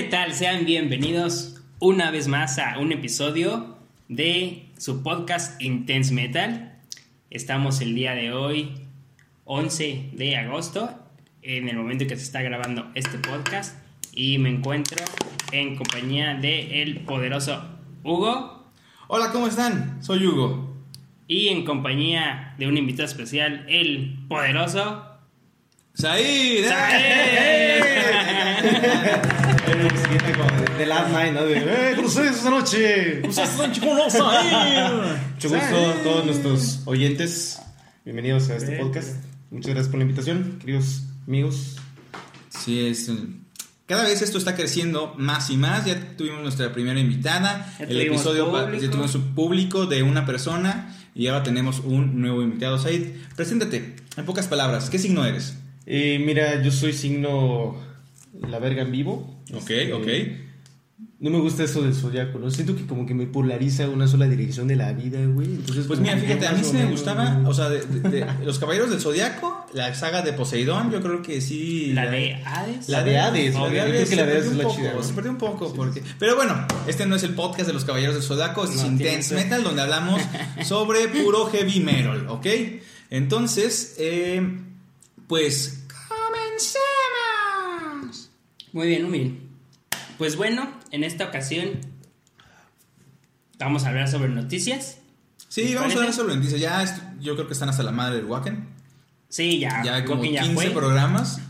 ¿Qué tal? Sean bienvenidos una vez más a un episodio de su podcast Intense Metal. Estamos el día de hoy, 11 de agosto, en el momento en que se está grabando este podcast. Y me encuentro en compañía de el poderoso Hugo. Hola, ¿cómo están? Soy Hugo. Y en compañía de un invitado especial, el poderoso Said. Said. De Last Night, ¿no? De, ¡Eh, con ustedes esta noche! Mucho gusto a todos nuestros oyentes. Bienvenidos a este podcast. Muchas gracias por la invitación, queridos amigos. Sí, es. Cada vez esto está creciendo más y más. Ya tuvimos nuestra primera invitada. Ya el episodio público. ya tuvimos un público de una persona. Y ahora tenemos un nuevo invitado. Said, preséntate. En pocas palabras, ¿qué signo eres? Eh, mira, yo soy signo la verga en vivo. Ok, Este, ok. No me gusta eso del zodiaco, ¿no? Siento que como que me polariza una sola dirección de la vida, güey. Entonces, Pues mira, fíjate, a mí sí me gustaba, o sea, de, de- de los Caballeros del Zodiaco, la saga de Poseidón, yo creo que sí. La de Hades. La de Hades, No, la de de Hades, Hades creo que la de se Hades perdió es un la poco, chida. Se perdió un poco, porque... Pero bueno, este no es el podcast de los Caballeros del Zodiaco, es No, Intense ser. Metal, donde hablamos sobre puro heavy metal, ¿ok? Entonces, eh, pues... ¡Comencemos! Muy bien, muy bien. Pues bueno, en esta ocasión vamos a hablar sobre noticias. Sí, ¿Les vamos a hablar sobre noticias. Ya, yo creo que están hasta la madre del Wacken. Sí, ya. Ya hay como Walking 15 fue. programas.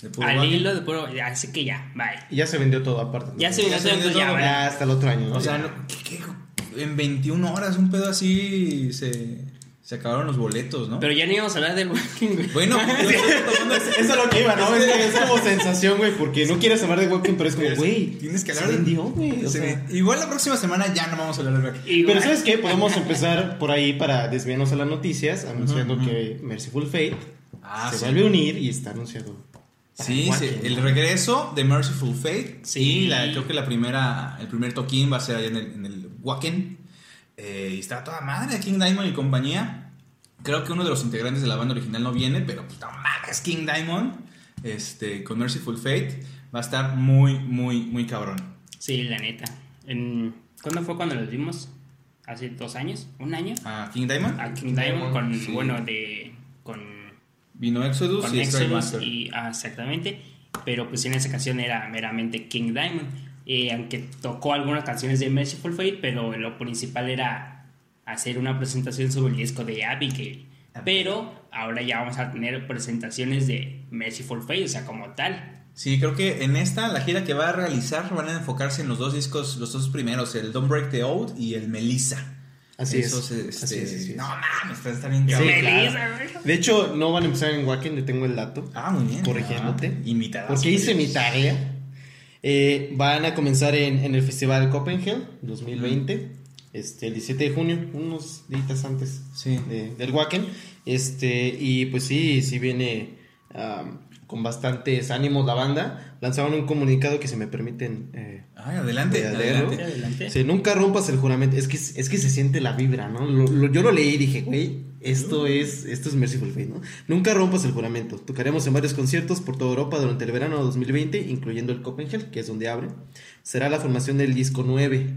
de puro Al Wacken. hilo de puro. Así que ya, bye. Y ya se vendió todo aparte. ¿no? Ya se Ya ya se vendió ya, todo. Ya hasta el otro año. ¿no? O sea, no- ¿qué- qué? en 21 horas, un pedo así, se, se acabaron los boletos, ¿no? Pero ya no íbamos a hablar del Walking, güey. bueno, yo estoy tomando- Eso es lo que iba, ¿no? Es, es como sensación, güey, porque no quieres hablar de Walking, pero es como, güey. tienes que se hablar de- vendió, güey. o se- sea. Igual la próxima semana ya no vamos a hablar de Wacken. Igual. Pero ¿sabes qué? Podemos empezar por ahí para desviarnos a las noticias, anunciando que Merciful Fate Ah, se sí. vuelve a unir y está anunciado. Sí, sí, el regreso de Merciful Fate. Sí. Sí, la- creo que la primera, el primer toquín va a ser allá en el, en el Wacken. Eh, y está toda madre King Diamond y compañía. Creo que uno de los integrantes de la banda original no viene, pero pues no mames, King Diamond. Este, con Merciful Fate. Va a estar muy, muy, muy cabrón. Sí, la neta. En... ¿Cuándo fue cuando los vimos? ¿Hace dos años? ¿Un año? ¿A King Diamond? A King Diamond con, Sí. bueno, de... Con, Vino Exodus con y Exodus y... ah, exactamente. Pero pues en esa ocasión era meramente King Diamond. Eh, aunque tocó algunas canciones de Merciful Fate, pero lo principal era hacer una presentación sobre el disco de Abigail. Pero ahora ya vamos a tener presentaciones de Merciful Fate, o sea, como tal. Sí, creo que en esta, la gira que va a realizar, van a enfocarse en los dos discos, los dos primeros, el Don't Break the Oath y el Melissa. Así Esos, es. este, Así es, así es. No mames, está bien Sí, claro. De hecho, no van a empezar en Wacken, le tengo el dato. Ah, muy bien. Corrigiéndote. Ah, invitada. Porque hice mi tarea. Eh, van a comenzar en, en el Festival Copenhagen 2020, este, el 17 de junio, unos días antes Sí. de- del Wacken. Este, y pues sí, sí viene con bastantes ánimos la banda. Lanzaron un comunicado que se me permiten eh, Ay, adelante, adelante. Adelante. Sí, nunca rompas el juramento. Es que, es que se siente la vibra, ¿no? Lo- lo- yo lo leí y dije, güey, esto es, esto es Merciful Fate, ¿no? Nunca rompas el juramento. Tocaremos en varios conciertos por toda Europa durante el verano de 2020, incluyendo el Copenhagen, que es donde abre. Será la formación del disco 9,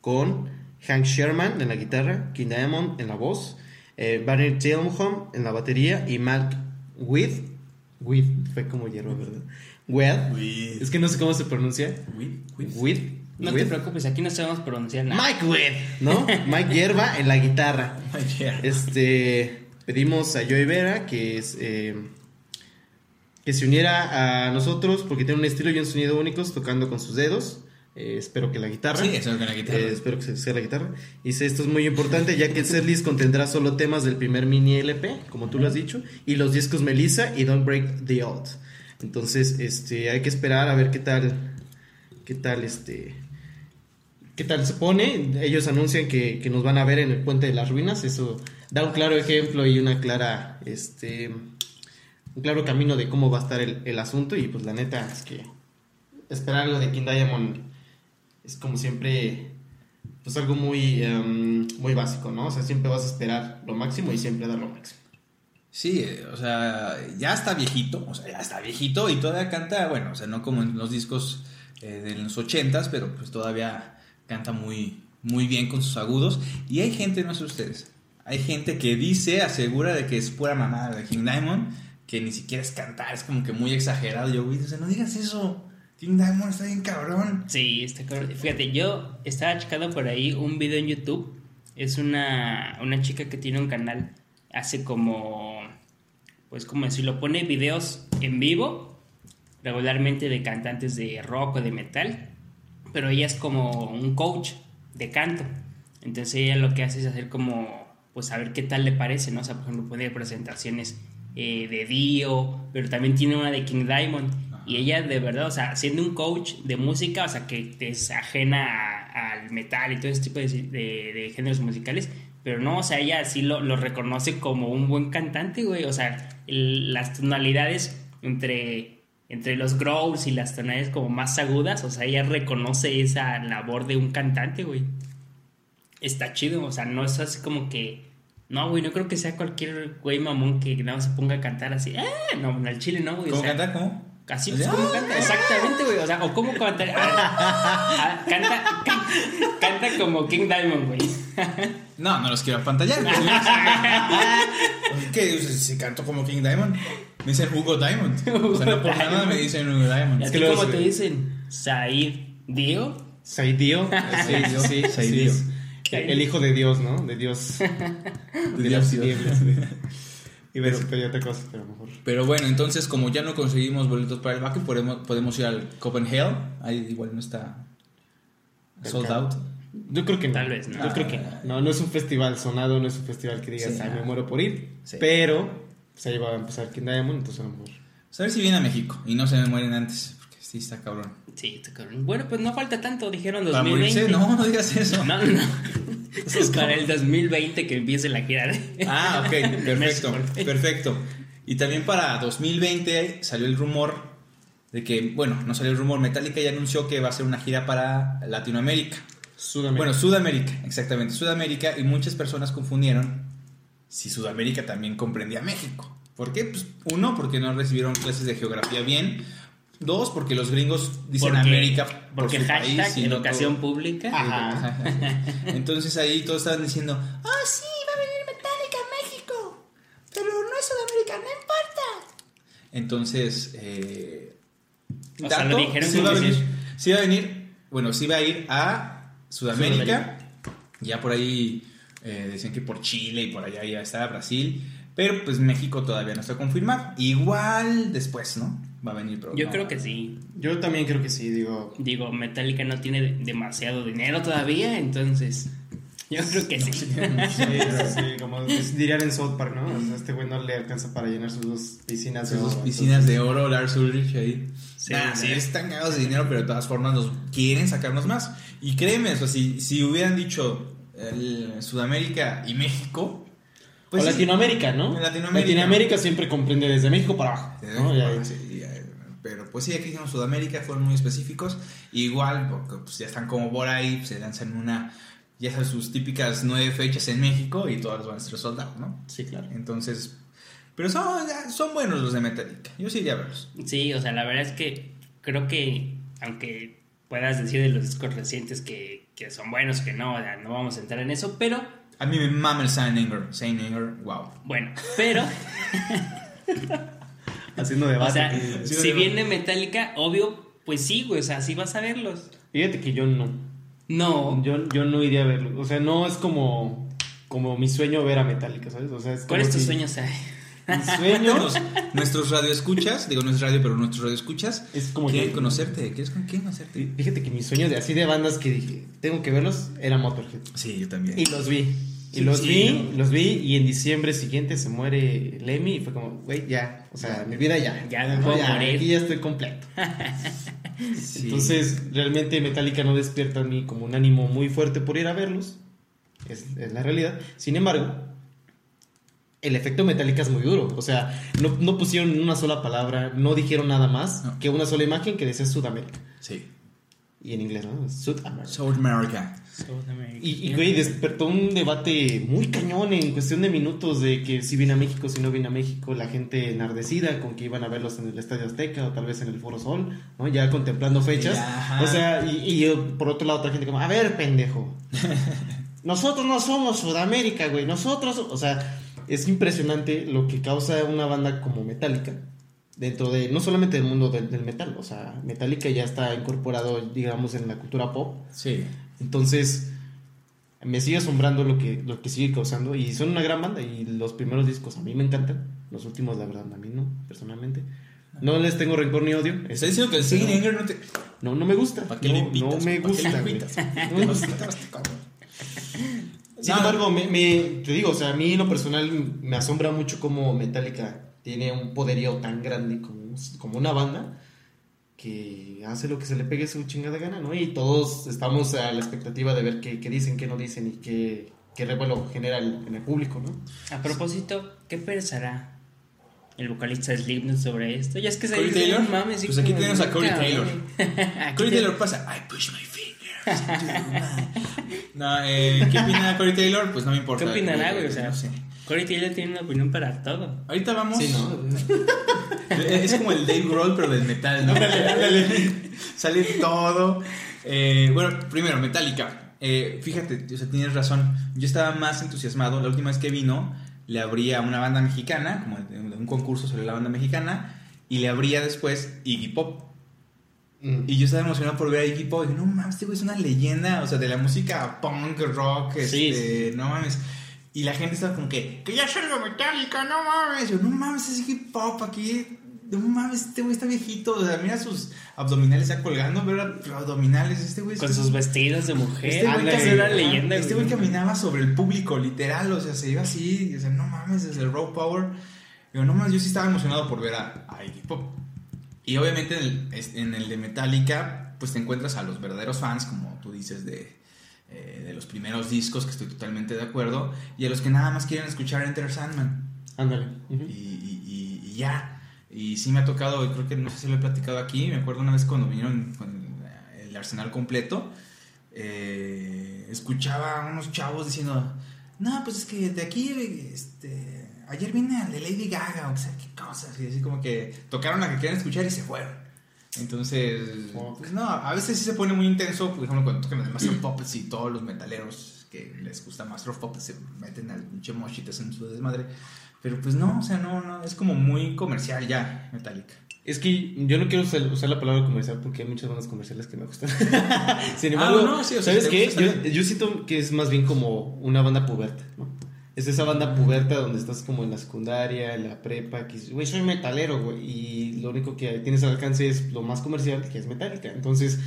con Hank Sherman en la guitarra, King Diamond en la voz, eh, Barney Tilmholm en la batería y Mark With. With, fue como hierba, ¿verdad? With. With. Es que no sé cómo se pronuncia. With, with. With. No With. te preocupes, aquí no sabemos pronunciar nada. Mike Witt, ¿no? Mike Hierba en la guitarra. Este, pedimos a Joey Vera que es eh, que se uniera a nosotros porque tiene un estilo y un sonido únicos tocando con sus dedos. Eh, espero que la guitarra. Sí, eso con la guitarra. Eh, espero que sea la guitarra. Dice, esto es muy importante ya que el setlist contendrá solo temas del primer mini LP, como tú lo has dicho, y los discos Melissa y Don't Break the Oath. Entonces, este, hay que esperar a ver qué tal, qué tal, este, qué tal se pone. Ellos anuncian que, que nos van a ver en el Puente de las Ruinas. Eso da un claro ejemplo y una clara, este, un claro camino de cómo va a estar el, el asunto. Y pues la neta es que esperar algo de King Diamond es como siempre pues algo muy em, muy básico, ¿no? O sea, siempre vas a esperar lo máximo y siempre dar lo máximo. Sí, eh, o sea, ya está viejito, o sea, ya está viejito y todavía canta, bueno, o sea, no como en los discos eh, de los 80s, pero pues todavía canta muy, muy bien con sus agudos. Y hay gente, no sé ustedes, hay gente que dice, asegura de que es pura mamada de King Diamond, que ni siquiera es cantar, es como que muy exagerado. Yo, güey, o sea, no digas eso. King Diamond está bien cabrón. Sí, está cabrón. Fíjate, yo estaba checando por ahí un video en YouTube. Es una, una chica que tiene un canal. Hace como. Pues, como decirlo, pone videos en vivo. Regularmente de cantantes de rock o de metal. Pero ella es como un coach de canto. Entonces ella lo que hace es hacer como. Pues a ver qué tal le parece, ¿no? O sea, por ejemplo, pone presentaciones eh, de Dio. Pero también tiene una de King Diamond. Y ella de verdad, o sea, siendo un coach de música, o sea, que es ajena a- al metal y todo ese tipo de, de- de géneros musicales, pero no, o sea, ella sí lo, lo reconoce como un buen cantante, güey. O sea, el- las tonalidades entre, entre los growls y las tonalidades como más agudas, o sea, ella reconoce esa labor de un cantante, güey. Está chido, o sea, no es así como que... No, güey, no creo que sea cualquier güey mamón que nada más se ponga a cantar así. ¡Ah! No, al chile no, güey. o ¿Cómo sea, canta? ¿Cómo? Así O pues, canta, exactamente, güey. O sea, o cómo canta. ah, ah, canta, canta, canta como King Diamond, güey. No, no los quiero apantallar. ¿Qué? Si canto como King Diamond. Me dicen Hugo Diamond. O sea, no por nada me dicen Hugo Diamond. Es luego como se- te dicen, Said Dio. Saidio. Sí, sí, sí, es El hijo de Dios, ¿no? De Dios. De, Dios, las Dios. a decir pero otra cosa, pero mejor. Pero bueno, entonces como ya no conseguimos boletos para el baque, podemos, podemos ir al Copenhagen. Ahí igual no está sold out. Yo creo que no. Tal vez, ¿no? Yo creo que no. No, no es un festival sonado, no es un festival que digas, Sí, "Ay, me ah. muero por ir. Sí. Pero, pues ahí va a empezar King Diamond, entonces a lo mejor. Pues a ver si viene a México y no se me mueren antes. Porque sí está cabrón. Sí, está cabrón. Bueno, pues no falta tanto, dijeron Para 2020. morirse, no, no digas eso. No, no, no. Es para el 2020 que empiece la gira. de- Ah, ok, perfecto, perfecto. Y también para 2020 salió el rumor de que, bueno, no salió el rumor, Metallica ya anunció que va a hacer una gira para Latinoamérica. Sudamérica. Bueno, Sudamérica, exactamente, Sudamérica, y muchas personas confundieron si Sudamérica también comprendía México. ¿Por qué? Pues uno, porque no recibieron clases de geografía bien. Dos, porque los gringos dicen Porque- América por Porque su hashtag país no educación todo. pública. Ajá. Entonces ahí todos estaban diciendo, ah, sí, va a venir Metallica a México, pero no es Sudamérica, no importa. Entonces, eh, O sea, lo dijeron sí va venir, sí va a venir, bueno, sí va a ir a Sudamérica, ya por ahí eh, decían que por Chile y por allá ya está Brasil, pero pues México todavía no está confirmado. Igual después, ¿no? Va a venir, pero Yo no. creo que sí. Yo también creo que sí, digo. Digo, Metallica no tiene de- demasiado dinero todavía, entonces yo creo que sí. Sí, sí, como dirían en South Park, ¿no? O sea, este güey no le alcanza para llenar sus dos piscinas. Sus de dos oro, piscinas de oro, Lars Ulrich ahí. Sí, Nah, sí. sí, están cagados de dinero, pero de todas formas nos quieren sacarnos más. Y créeme, o sea, si, si hubieran dicho el Sudamérica y México, o sí. Latinoamérica, ¿no? En Latinoamérica. Latinoamérica siempre comprende desde México para abajo. Sí, ¿no? Ya- sí, ya, pero pues sí, aquí hicimos Sudamérica, fueron muy específicos. Igual, porque pues ya están como por ahí, se lanzan una, ya sabes, sus típicas nueve fechas en México y todas van a ser soldados, ¿no? sí, claro. Entonces, pero son, son buenos los de Metallica. Yo sí iría a verlos. Sí, o sea, la verdad es que creo que, aunque puedas decir de los discos recientes que, que son buenos, que no, o sea, no vamos a entrar en eso, pero, A mí me mama el Saint Anger. Saint Anger, wow. bueno, pero, Haciendo o debate. sea, aquí. sí, si sí. viene Metallica, obvio, pues sí, güey, o sea, sí vas a verlos. Fíjate que yo no. No, Yo, yo no iría a verlo. O sea, no es como, como mi sueño ver a Metallica, ¿sabes? O sea, es ¿cuál como es tu si- sueño, Sai? Mi sueño Cuéntanos, nuestros radioescuchas, digo no es radio, pero nuestros radioescuchas, es como quieren que- conocerte. ¿Quieres con quién conocerte? Fíjate que mi sueño de así de bandas que dije, tengo que verlos, era Motorhead. Sí, yo también. Y los vi. Y Sí, los sí, vi, ¿no? los vi y en diciembre siguiente se muere Lemmy y fue como, güey, ya, o sea, mi vida ya. Ya me puedo morir. Aquí ya estoy completo. Sí. Entonces, realmente Metallica no despierta en mí como un ánimo muy fuerte por ir a verlos. Es, es la realidad. Sin embargo, el efecto Metallica es muy duro. O sea, no, no pusieron una sola palabra, no dijeron nada más No. que una sola imagen que decía Sudamérica. Sí. Y en inglés, ¿no? South America. South America. Y, y, güey, despertó un debate muy cañón en cuestión de minutos de que si viene a México, si no viene a México, la gente enardecida con que iban a verlos en el Estadio Azteca o tal vez en el Foro Sol, ¿no? Ya contemplando fechas. Ajá. o sea, y, y yo, por otro lado, otra gente como, a ver, pendejo. Nosotros no somos Sudamérica, güey. Nosotros, o sea, es impresionante lo que causa una banda como Metallica dentro de, no solamente del mundo del, del metal, o sea, Metallica ya está incorporado, digamos, en la cultura pop. Sí. Entonces, me sigue asombrando lo que, lo que sigue causando. Y son una gran banda. Y los primeros discos a mí me encantan. Los últimos, la verdad, a mí no, personalmente. No les tengo rencor ni odio. Está diciendo que el Singing Anger no te. No, no me gusta. ¿Para qué no, le invitas? no me ¿Para qué le gusta. invitas? No me gusta. Sin embargo, me, me- te digo, o sea, a mí en lo personal me asombra mucho cómo Metallica tiene un poderío tan grande como, como una banda que hace lo que se le pegue su chingada gana, ¿no? Y todos estamos a la expectativa de ver qué, qué dicen, qué no dicen y qué, qué revuelo genera el- en el público, ¿no? A propósito, ¿qué pensará el vocalista de Slipknot sobre esto? Ya es que se ¿Corey dice, Taylor? "No mames, Pues aquí tenemos a Corey Taylor. güey". Aquí Corey Taylor pasa. I push my fingers. into my-" No, eh, ¿qué opina Corey Taylor? Pues no me importa. ¿Qué opinará, güey? O sea, No sé. Corey Taylor tiene una opinión para todo. Ahorita vamos. Sí, ¿no? Es como el Dave Grohl, pero del metal, ¿no? Sale todo. Eh, bueno, primero, Metallica. Eh, fíjate, o sea, tienes razón. Yo estaba más entusiasmado. La última vez que vino, le abría una banda mexicana, como un concurso sobre la banda mexicana, y le abría después Iggy Pop. Mm. Y yo estaba emocionado por ver a Iggy Pop. Y dije, no mames, este güey es una leyenda, o sea, de la música punk, rock, Sí, este, no mames. Y la gente estaba como que, que ya salga Metallica, no mames. Yo, no mames, es Iggy Pop aquí. No mames, este güey está viejito. O sea, mira sus abdominales ya colgando, pero abdominales. Este güey Con está- sus vestidos de mujer. este güey, Ándale, cami- era ajá, leyenda, este güey caminaba sobre el público, literal. O sea, se iba así. O sea, no mames, desde el Raw Power. Digo, no mames, yo sí estaba emocionado por ver a, a Iggy Pop. Y obviamente en el, en el de Metallica, pues te encuentras a los verdaderos fans, como tú dices, de, eh, de los primeros discos, que estoy totalmente de acuerdo, y a los que nada más quieren escuchar Enter Sandman. Ándale. Y, y- y- y ya. Y sí me ha tocado, y creo que no sé si lo he platicado aquí, me acuerdo una vez cuando vinieron con el arsenal completo, eh, escuchaba a unos chavos diciendo, no, pues es que de aquí, este, ayer vine al de Lady Gaga, o sea, qué cosas, y así como que tocaron la que querían escuchar y se fueron. Entonces, pues no, a veces sí se pone muy intenso, por ejemplo, cuando tocan el Master of Puppets y todos los metaleros que les gusta Master of Puppets se meten al pinche mochitas en su desmadre. Pero pues no, o sea, no, no, es como muy comercial ya, Metallica. Es que yo no quiero usar, la palabra comercial porque hay muchas bandas comerciales que me gustan. Sin embargo, Ah, no, sí, o sea, ¿sabes qué? Yo, yo siento que es más bien como una banda puberta, ¿no? Es esa banda puberta donde estás como en la secundaria, en la prepa, que güey, soy metalero, güey, y lo único que tienes al alcance es lo más comercial, que es metálica. Entonces,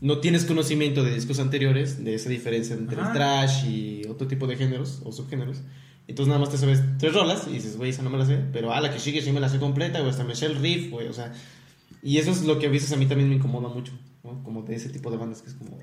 no tienes conocimiento de discos anteriores, de esa diferencia entre Ajá. el trash y otro tipo de géneros o subgéneros. Entonces nada más te sabes tres rolas y dices, güey, esa no me la sé, pero a la que sigue sí me la sé completa, güey, hasta me sé el riff, güey, o sea, y eso es lo que a veces a mí también me incomoda mucho, ¿no? Como de ese tipo de bandas que es como,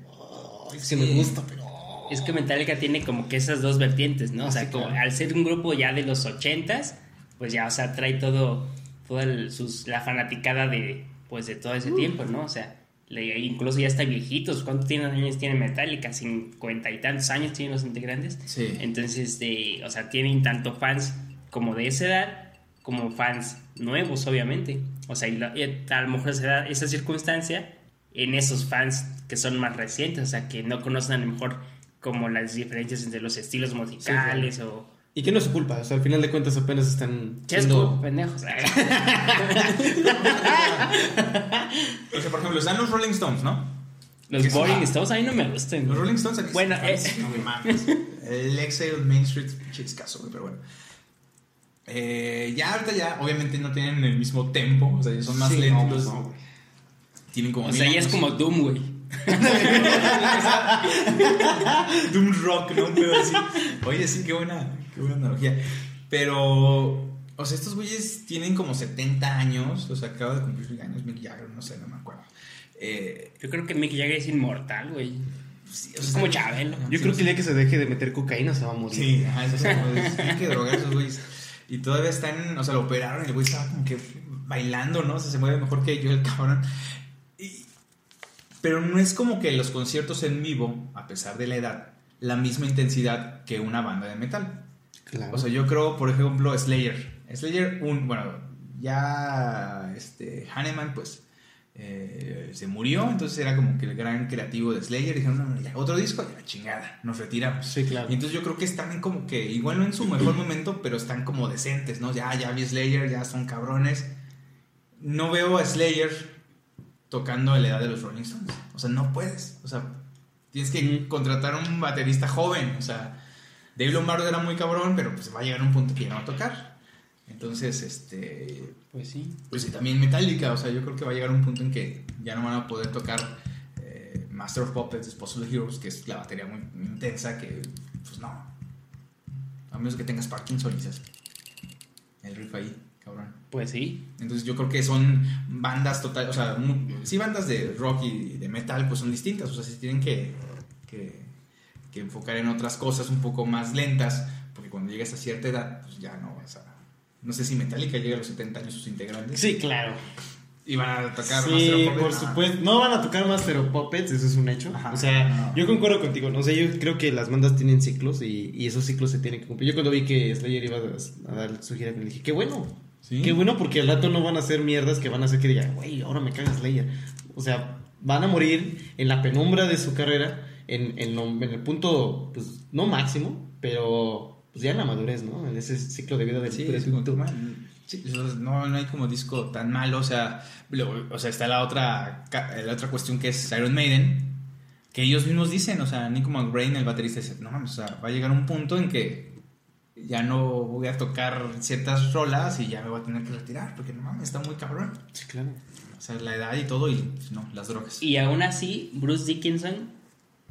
ay, sí, me Sí. gusta, pero... Es que Metallica tiene como que esas dos vertientes, ¿no? O sea, como al ser un grupo ya de los ochentas, pues ya, o sea, trae todo, toda el- sus, la fanaticada de, pues, de todo ese tiempo, ¿no? O sea, le- incluso ya está viejitos. ¿Cuántos tienen años tiene Metallica? Cincuenta y tantos años tienen los integrantes. Sí. Entonces, de, o sea, tienen tanto fans como de esa edad, como fans nuevos, obviamente. O sea, y y a lo mejor se da esa circunstancia en esos fans que son más recientes, o sea, que no conocen a lo mejor como las diferencias entre los estilos musicales o... Y que no es su culpa, o sea, al final de cuentas apenas están ¿Qué es pendejos? O sea, por ejemplo, están los Rolling Stones, ¿no? los. Boring Stones a mí no me gustan. Los Rolling Stones aquí Bueno, eh. no mames. El Exile Main Street, pinche escaso, güey, pero bueno. Eh, ya ahorita ya, obviamente no tienen el mismo tempo, o sea, son más Sí, lentos. no, pues. Tienen como O sea, ya es como Doom, güey. Doom Rock, ¿no? Un pedo así. Oye, sí, qué buena, qué buena analogía. Pero, o sea, estos güeyes tienen como 70 años, o sea, acaba de cumplir sus años Mick Jagger, no sé, no me acuerdo. Eh, Yo creo que Mick Jagger es inmortal, güey. sí, o Es sea, como Chabelo. Yo creo que el día que se deje de meter cocaína se va a morir. Sí, ajá, eso es como de- tienen que drogar esos güeyes. Y todavía están, o sea, lo operaron y el güey estaba como que bailando, ¿no? O sea, se mueve mejor que yo el cabrón. Pero no es como que los conciertos en vivo, a pesar de la edad, la misma intensidad que una banda de metal. Claro. O sea, yo creo, por ejemplo, Slayer. Slayer, un, bueno, ya este, Hanneman, pues, eh, se murió, entonces era como que el gran creativo de Slayer. Dijeron, no, no, ya, otro disco, ya, chingada, nos retiramos. sí, claro. Y entonces yo creo que están como que, igual no en su mejor momento, pero están como decentes, ¿no? Ya, ya vi Slayer, ya son cabrones. No veo a Slayer tocando a la edad de los Rolling Stones. O sea, no puedes. O sea, tienes que contratar a un baterista joven. O sea, Dave Lombardo era muy cabrón, pero pues va a llegar un punto que ya no va a tocar. Entonces, este, Pues sí. pues sí, también Metallica, o sea, yo creo que va a llegar un punto en que ya no van a poder tocar eh, Master of Puppets, Disposal of Heroes, que es la batería muy, muy intensa, que pues no. A menos que tengas Parkinson y el riff ahí, cabrón. Pues sí. Entonces yo creo que son bandas total, o sea, sí bandas de rock y de metal, pues son distintas, o sea, se tienen que, que, que enfocar en otras cosas un poco más lentas, porque cuando llegues a cierta edad, pues ya no vas a... No sé si Metallica llega a los 70 años sus integrantes. Sí, claro. Y van a tocar Sí, Master of por no. supuesto. No van a tocar Master of Puppets, eso es un hecho. Ajá. o sea, No. yo concuerdo contigo. No sé, yo creo que las bandas tienen ciclos y, y esos ciclos se tienen que cumplir. Yo cuando vi que Slayer iba a, a dar su gira, me dije, qué bueno. Sí. Qué bueno porque al rato no van a hacer mierdas que van a hacer que digan, güey, ahora me caga Slayer. O sea, van a morir en la penumbra de su carrera, en, en, lo- en el punto, pues, no máximo, pero pues ya en la madurez, ¿no? En ese ciclo de vida del Sí, es como man, sí, no, no hay como disco tan malo, o sea, lo- o sea, está la otra, la otra cuestión que es Iron Maiden, que ellos mismos dicen, o sea, Nico McBrain, el baterista, dice, no mames, o sea, va a llegar un punto en que ya no voy a tocar ciertas rolas y ya me voy a tener que retirar, porque no mames, está muy cabrón. Sí, claro. O sea, la edad y todo, y pues, no, las drogas. Y aún así, Bruce Dickinson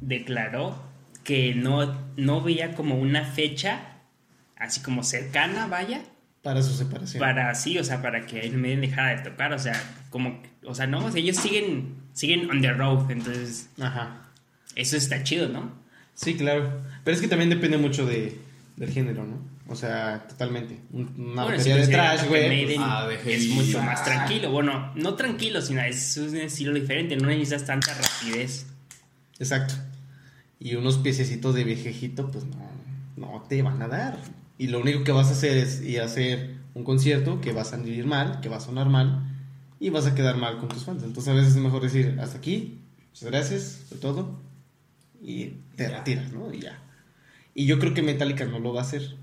declaró que no, no veía como una fecha así como cercana, vaya, Para su separación. para así, o sea, para que Iron Maiden dejara de tocar, o sea, como, o sea, no, o sea, ellos siguen, siguen on the road, entonces Ajá. eso está chido, ¿no? Sí, claro. Pero es que también depende mucho de, del género, ¿no? O sea, totalmente. Un- Una Bueno, batería si de trash, güey. Pues, ah, es mucho más Ah. tranquilo, bueno, no tranquilo, sino es un estilo diferente, no necesitas tanta rapidez. Exacto. Y unos piececitos de viejejito, pues no, no te van a dar. Y lo único que vas a hacer es ir a hacer un concierto que va a salir mal, que va a sonar mal, y vas a quedar mal con tus fans. Entonces a veces es mejor decir, hasta aquí, muchas gracias por todo, y te retiras, ¿no? Y ya. Y yo creo que Metallica no lo va a hacer.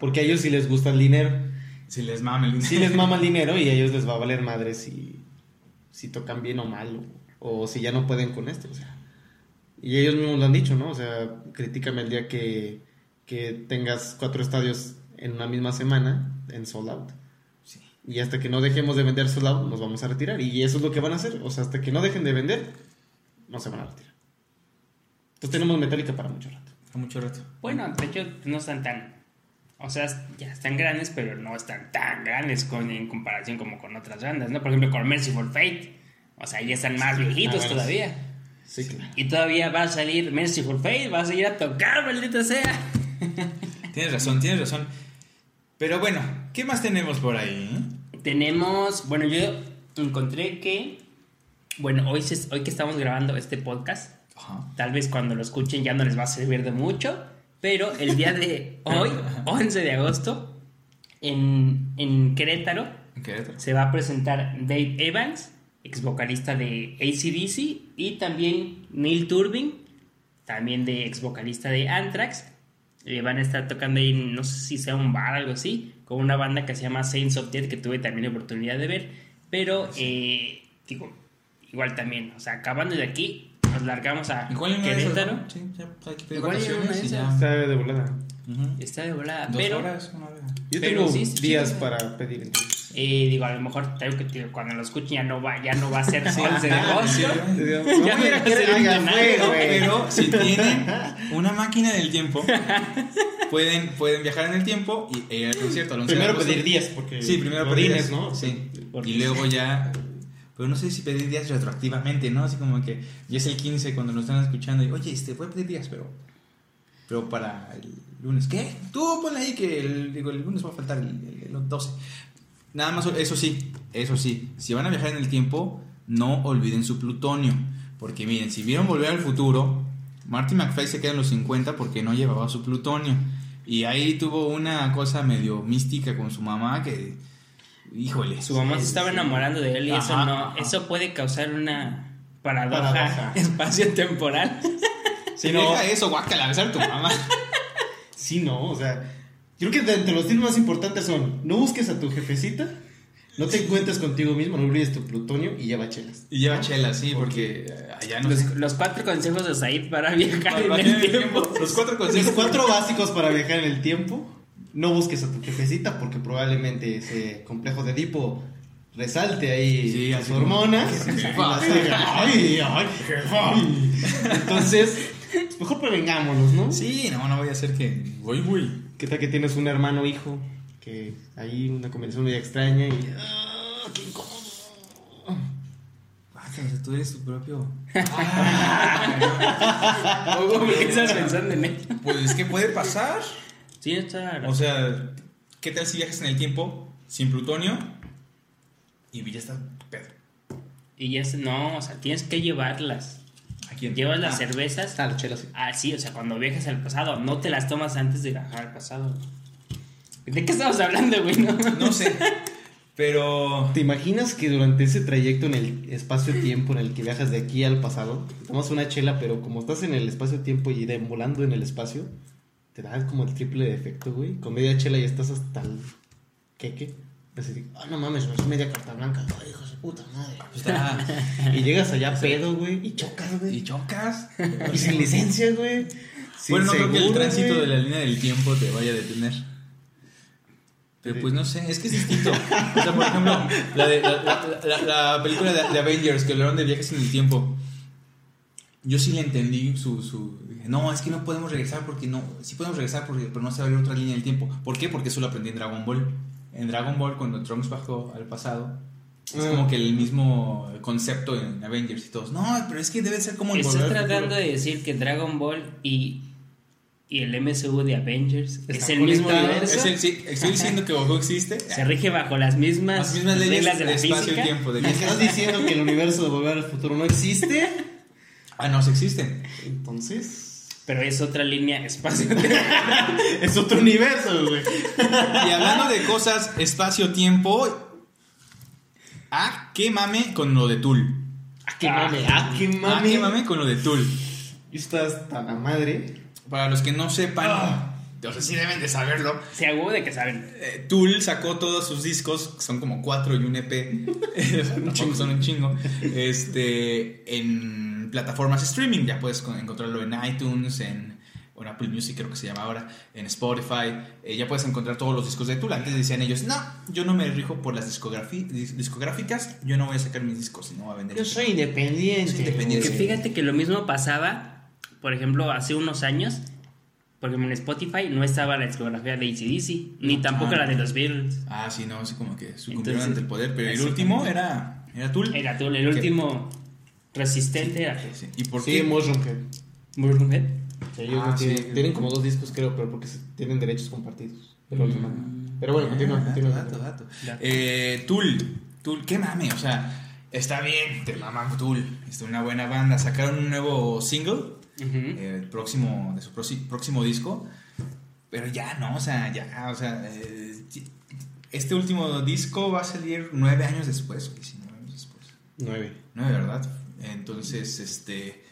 Porque a ellos sí les gusta el dinero. Si les mama el Sí les mama el dinero y a ellos les va a valer madre si, si tocan bien o mal o, o si ya no pueden con esto. O sea. Y ellos mismos lo han dicho, ¿no? O sea, critícame el día que, que tengas cuatro estadios en una misma semana en sold out. Sí. Y hasta que no dejemos de vender sold out, nos vamos a retirar. Y eso es lo que van a hacer. O sea, hasta que no dejen de vender, no se van a retirar. Entonces tenemos Metallica para mucho rato. Mucho rato. Bueno, de hecho, no están tan. O sea, ya están grandes, pero no están tan grandes con, en comparación como con otras bandas, ¿no? Por ejemplo, con Merciful Fate. O sea, ya están más viejitos todavía. Sí, claro. Y todavía va a salir Merciful Fate, va a seguir a tocar, maldita sea. Tienes razón, tienes razón. Pero bueno, ¿qué más tenemos por ahí? Tenemos. Bueno, yo encontré que. Bueno, hoy, se- hoy que estamos grabando este podcast, Ajá. Tal vez cuando lo escuchen ya no les va a servir de mucho, pero el día de hoy, 11 de agosto, en, en Querétaro, En Querétaro. se va a presentar Dave Evans, ex vocalista de ACDC, y también Neil Turbin, también de ex vocalista de Anthrax. Eh, van a estar tocando ahí, no sé si sea un bar o algo así, con una banda que se llama Saints of Death, que tuve también la oportunidad de ver. Pero, eh, digo, igual también, o sea, acabando de aquí, nos largamos a Igual Querétaro. ¿no? Sí, ya, pues hay que pedir Igual vacaciones y ya. Está de volada. Ujú. Está de volada, Dos pero horas, una hora. Yo tengo sí, sí, días sí. para pedir. entonces. eh, digo, a lo mejor tengo que tío, cuando lo escuchen ya no va, ya no va a ser 11 de sí, No Ya voy a fue, Pero, si tienen una máquina del tiempo, pueden, pueden viajar en el tiempo y e ir al concierto. al 11 de Primero pedir días, porque. Sí, primero pedir tienes, días, ¿no? Sí. Porque- Y luego ya. Pero no sé si pedir días retroactivamente, ¿no? Así como que ya es el 15 cuando nos están escuchando y, oye, este, voy a pedir días, pero. Pero para el lunes. ¿Qué? Tú ponle ahí que el, lunes va a faltar el, el- el 12. Nada más, eso sí, eso sí. Si van a viajar en el tiempo, no olviden su plutonio. Porque miren, si vieron Volver al Futuro, Marty McFly se queda en los 50 porque no llevaba su plutonio. Y ahí tuvo una cosa medio mística con su mamá que, híjole. Su mamá se estaba enamorando de él y eso no, ajá. eso puede causar una paradoja, Paradoja. espacio-temporal. Si no- deja eso, guácala, besar a tu mamá. Sí, no, o sea, creo que entre los tips más importantes son, no busques a tu jefecita, no te encuentres contigo mismo, no olvides tu plutonio y lleva chelas. Y lleva chela, sí, porque eh, allá no Los, sé. los cuatro consejos de Said para viajar en Para el el tiempo. tiempo. Los cuatro Los consejos. cuatro básicos para viajar en el tiempo, no busques a tu jefecita porque probablemente ese complejo de Edipo resalte ahí Sí, como, hormonas. "Jefa". y las haga, ay, ay, jefa. Entonces, pues mejor prevengámonos, ¿no? Sí, no, no voy a hacer que. Voy, voy. ¿Qué tal que tienes un hermano hijo que ahí una conversación muy extraña y ah, qué incómodo? Sea, tú eres tu propio. ¿Por qué estás pensando en? Pues, ¿qué puede pasar? Sí, está. O sea, ¿qué tal si viajas en el tiempo sin plutonio y ya está pedo? y ya se- no, o sea, tienes que llevarlas. ¿A quién? Llevas las Ah, cervezas. La chela sí. Ah, sí, o sea, cuando viajas al pasado, no te las tomas antes de viajar al pasado. ¿De qué estamos hablando, güey? No, No sé, pero. ¿Te imaginas que durante ese trayecto en el espacio-tiempo en el que viajas de aquí al pasado, tomas una chela, pero como estás en el espacio-tiempo y volando en el espacio, te da como el triple de efecto, güey? Con media chela ya estás hasta el queque. Así, ah, no mames, es media carta blanca. Ay, hijo de puta madre. Está, Y llegas allá pedo, güey, y chocas, y güey. chocas. Y sin licencia, güey. Sin bueno, no creo que el tránsito güey. de la línea del tiempo te vaya a detener. Pero pues no sé, es que es distinto. O sea, por ejemplo, la, de, la, la- la- la película de, de Avengers que hablaron de viajes en el tiempo. Yo sí le entendí su, su... dije, No, es que no podemos regresar porque no... Sí podemos regresar porque, pero no se va a otra línea del tiempo. ¿Por qué? Porque eso lo aprendí en Dragon Ball. En Dragon Ball, cuando Trunks bajó al pasado, es Ah. como que el mismo concepto en Avengers y todos. No, pero es que debe ser como el Estás tratando Futuro". de decir que Dragon Ball y, y el MCU de Avengers es el mismo universo. Es el- sí, estoy diciendo que Goku existe. Se rige bajo las mismas, Las mismas leyes reglas de la espacio física. y tiempo. De ¿Me estás diciendo que el universo de Volver al Futuro no existe? Ah, no, sí existen. Entonces... Pero es otra línea espacio. Es otro universo, güey. Y hablando de cosas, espacio-tiempo. Ah, qué mame con lo de Tool. Ah, qué mame, ah, qué Ah, mame. qué mame con lo de Tool. Y estás tan a madre. Para los que no sepan, Ah. o sea, sí deben de saberlo. Se huevo de que saben. eh, Tool sacó todos sus discos, que son como cuatro y un EP. O sea, tampoco son un chingo. Este, en plataformas streaming. Ya puedes con- encontrarlo en iTunes, en, Apple Music, creo que se llama ahora, en Spotify. Eh, ya puedes encontrar todos los discos de Tool. Antes decían ellos, no, yo no me rijo por las discográficas, yo no voy a sacar mis discos no voy a vender. Yo soy independiente. Soy independiente. Que Sí. fíjate que lo mismo pasaba, por ejemplo, hace unos años, porque en Spotify no estaba la discografía de ACDC, ni tampoco Ah. la de los Beatles. Ah, sí, no, así como que sucumbieron ante el poder. Pero el último era, era Tool. Era tú, el Que- último resistente era Sí, ¿Y por Sí, qué? Mushroomhead. Motorhead. Sí, ellos Ah, no tienen, sí. tienen como dos discos, creo, pero porque tienen derechos compartidos. Pero, no. pero bueno, continúa, Ah, continúa. dato, dato. Dato. Eh, Tool, Tool, qué mame, o sea, está bien, te maman Tool, es una buena banda. Sacaron un nuevo single, eh, el próximo, de su próximo disco, pero ya no, o sea, ya, o sea, eh, este último disco va a salir nueve años después, o 19 años después. Nueve. De verdad. Entonces, este,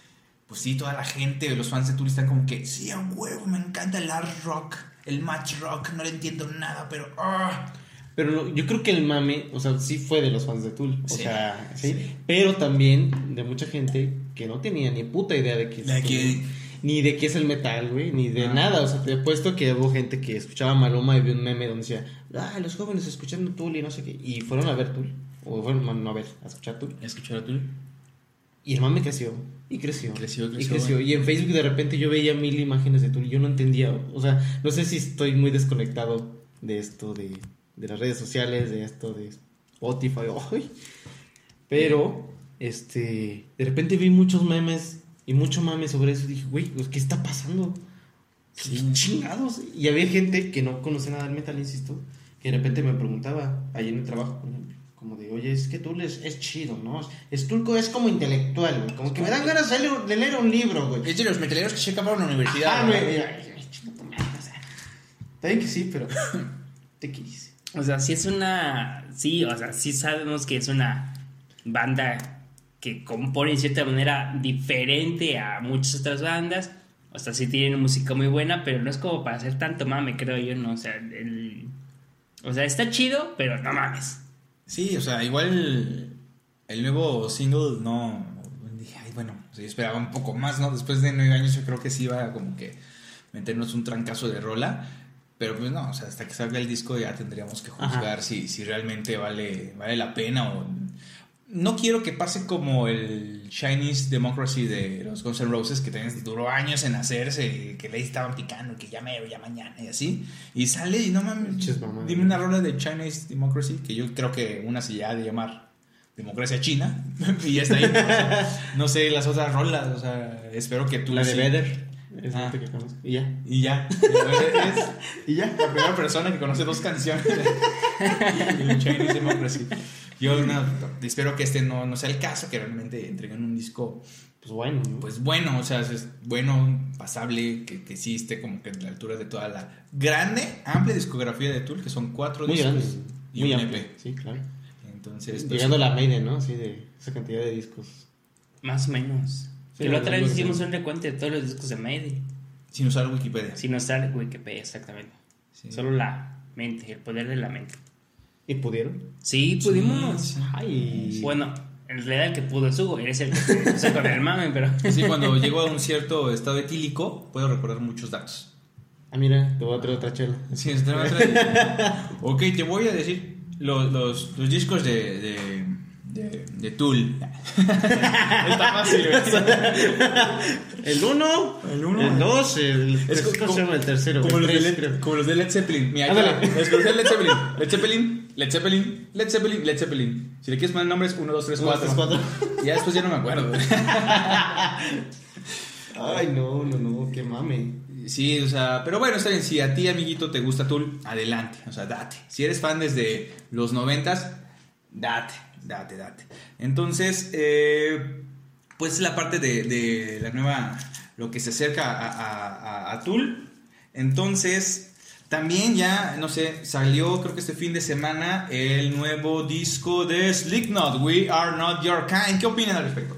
pues sí, toda la gente, los fans de Tool están como que, sí, a huevo, me encanta el art rock, el match rock, no le entiendo nada, pero, ah. Pero lo- yo creo que el mame, o sea, sí fue de los fans de Tool. O Sí, sea, sí, sí. Pero también de mucha gente que no tenía ni puta idea de qué es De que- Ni de qué es el metal, güey, ni de Ah. nada. O sea, te he puesto que hubo gente que escuchaba Maloma y vio un meme donde decía, ah, los jóvenes escuchando Tool y no sé qué. Y fueron a ver Tool. O fueron, no, a ver, a escuchar Tool. ¿Escuchar a Tool? Y el mame creció. Y creció. Creció, Y creció, creció. güey. Y en Facebook de repente yo veía mil imágenes de Tool y yo no entendía. O sea, no sé si estoy muy desconectado de esto, de, de las redes sociales, de esto, de Spotify. ay. Pero, este, de repente vi muchos memes y mucho mame sobre eso. Y dije, güey, pues, ¿qué está pasando? ¿Qué chingados? Y había gente que no conoce nada del metal, insisto, que de repente me preguntaba, ahí en el trabajo, como de, oye, es que Tool es, es chido, ¿no? Es Tulco es como intelectual, güey. Como que me dan ganas de leer, de leer un libro, güey. Es de los metaleros que se acabaron la universidad. Ah, güey. Está bien que sí, pero. Te quise. O sea, sí es una. Sí, o sea, sí sabemos que es una banda que compone de cierta manera diferente a muchas otras bandas. O sea, sí tienen música muy buena, pero no es como para hacer tanto mame, creo yo, ¿no? O sea, el. O sea, está chido, pero no mames. Sí, o sea, igual el nuevo single no. Dije, ay, bueno, o sea, yo esperaba un poco más, ¿no? Después de nueve años, yo creo que sí iba a como que meternos un trancazo de rola. Pero pues no, o sea, hasta que salga el disco ya tendríamos que juzgar si, si realmente vale, vale la pena o. No quiero que pase como el Chinese Democracy de los Guns N' Roses, que también duró años en hacerse, que le estaban picando, que ya mero, ya mañana, y así. Y sale y no mames, dime una rola de Chinese Democracy, que yo creo que una se ya ha de llamar Democracia China, y ya está ahí. ¿no? O sea, no sé las otras rolas, o sea, espero que tú La de sí. Vedder. Es Ah. la que conozco. Y ya. Y ya. Es Y ya. la primera persona que conoce dos canciones de Chinese Democracy. Yo no, espero que este no, no sea el caso, que realmente entreguen un disco Pues bueno, ¿no? pues bueno, o sea, es bueno, pasable, que, que sí esté como que a la altura de toda la grande, amplia discografía de Tool, que son cuatro muy discos grande. y Muy un amplio. EP. Sí, claro. Entonces, pues, Llegando a la Maiden, ¿no? Así de esa cantidad de discos. Más o menos. Sí, que la otra vez hicimos un recuento de todos los discos de Maiden. sin usar Wikipedia. Sin usar Wikipedia, exactamente. Sí. Solo la mente, el poder de la mente. ¿Y pudieron? Sí, pudimos. Sí, Ay. Bueno, en realidad el que pudo es Hugo, eres el que se puso con el mame, pero. Sí, cuando llego a un cierto estado etílico, puedo recordar muchos datos. Ah, mira, te voy a traer otra chela. Sí, es Ok, te voy a decir los, los, los discos de, de, de, de Tool. Está fácil, El 1, El uno. el 2, el, Es ¿cómo como- se llama el tercero? Como El los, de tres, Led, creo. como los de Led Zeppelin. Mira, Ándale. acá, les conocí a Led Zeppelin. Led Zeppelin, Led Zeppelin, Led Zeppelin, Led Zeppelin. Si le quieres poner nombres, 1, 2, 3, Uno, 4. tres, cuatro. Ya después ya no me acuerdo. Ay, no, no, no, qué mame. Sí, o sea, pero bueno, está bien. Si a ti, amiguito, te gusta Tool, adelante. O sea, date. Si eres fan desde los noventas, date, date, date. Entonces, eh, pues la parte de, la nueva, lo que se acerca a, a, Tool. Entonces, también ya, no sé, salió creo que este fin de semana el nuevo disco de Slipknot, We Are Not Your Kind. ¿Qué opinan al respecto?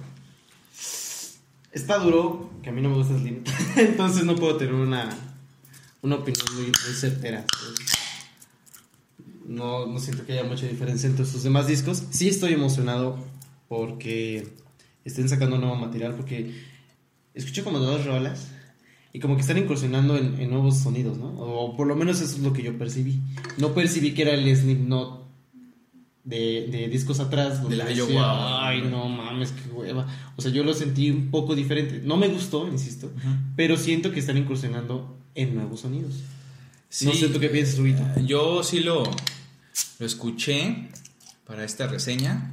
Está duro, que a mí no me gusta Slim. Entonces no puedo tener una, una opinión muy, muy certera. No, no siento que haya mucha diferencia entre sus demás discos. Sí estoy emocionado porque estén sacando nuevo material, porque escuché como dos rolas y como que están incursionando en, en nuevos sonidos, ¿no? O por lo menos eso es lo que yo percibí. No percibí que era el Slipknot de, de discos atrás. donde Del decía, Iowa. Ay, no mames, qué hueva. O sea, yo lo sentí un poco diferente. No me gustó, insisto, pero siento que están incursionando en nuevos sonidos. No sé tú qué piensas, Rubito. Eh, Yo sí lo, lo escuché para esta reseña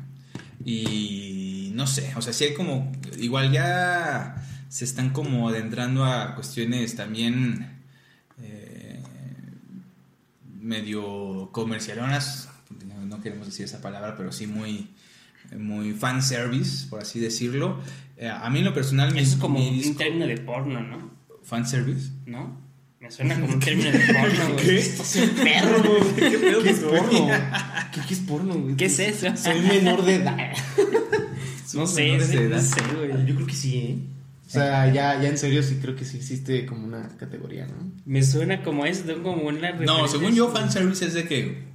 y no sé, o sea, sí hay como, igual ya se están como adentrando a cuestiones también eh, medio comercialonas, no- queremos decir esa palabra, pero sí muy, muy fan service, por así decirlo. Eh, a mí en lo personal Eso es como un término de porno, ¿no? fan service. ¿No? Me suena como un término de porno, güey. ¿Qué? Estás en perro, güey. ¿Qué, pedo es con tu porno? ¿Qué, qué es porno, güey? ¿Qué es eso? Soy menor de edad. No sé, menores de sí, edad. no sé, güey. Yo creo que sí, ¿eh? O sea, ya, ya en serio sí creo que sí existe como una categoría, ¿no? Me suena como eso, tengo como una No, según yo, fanservice es de que.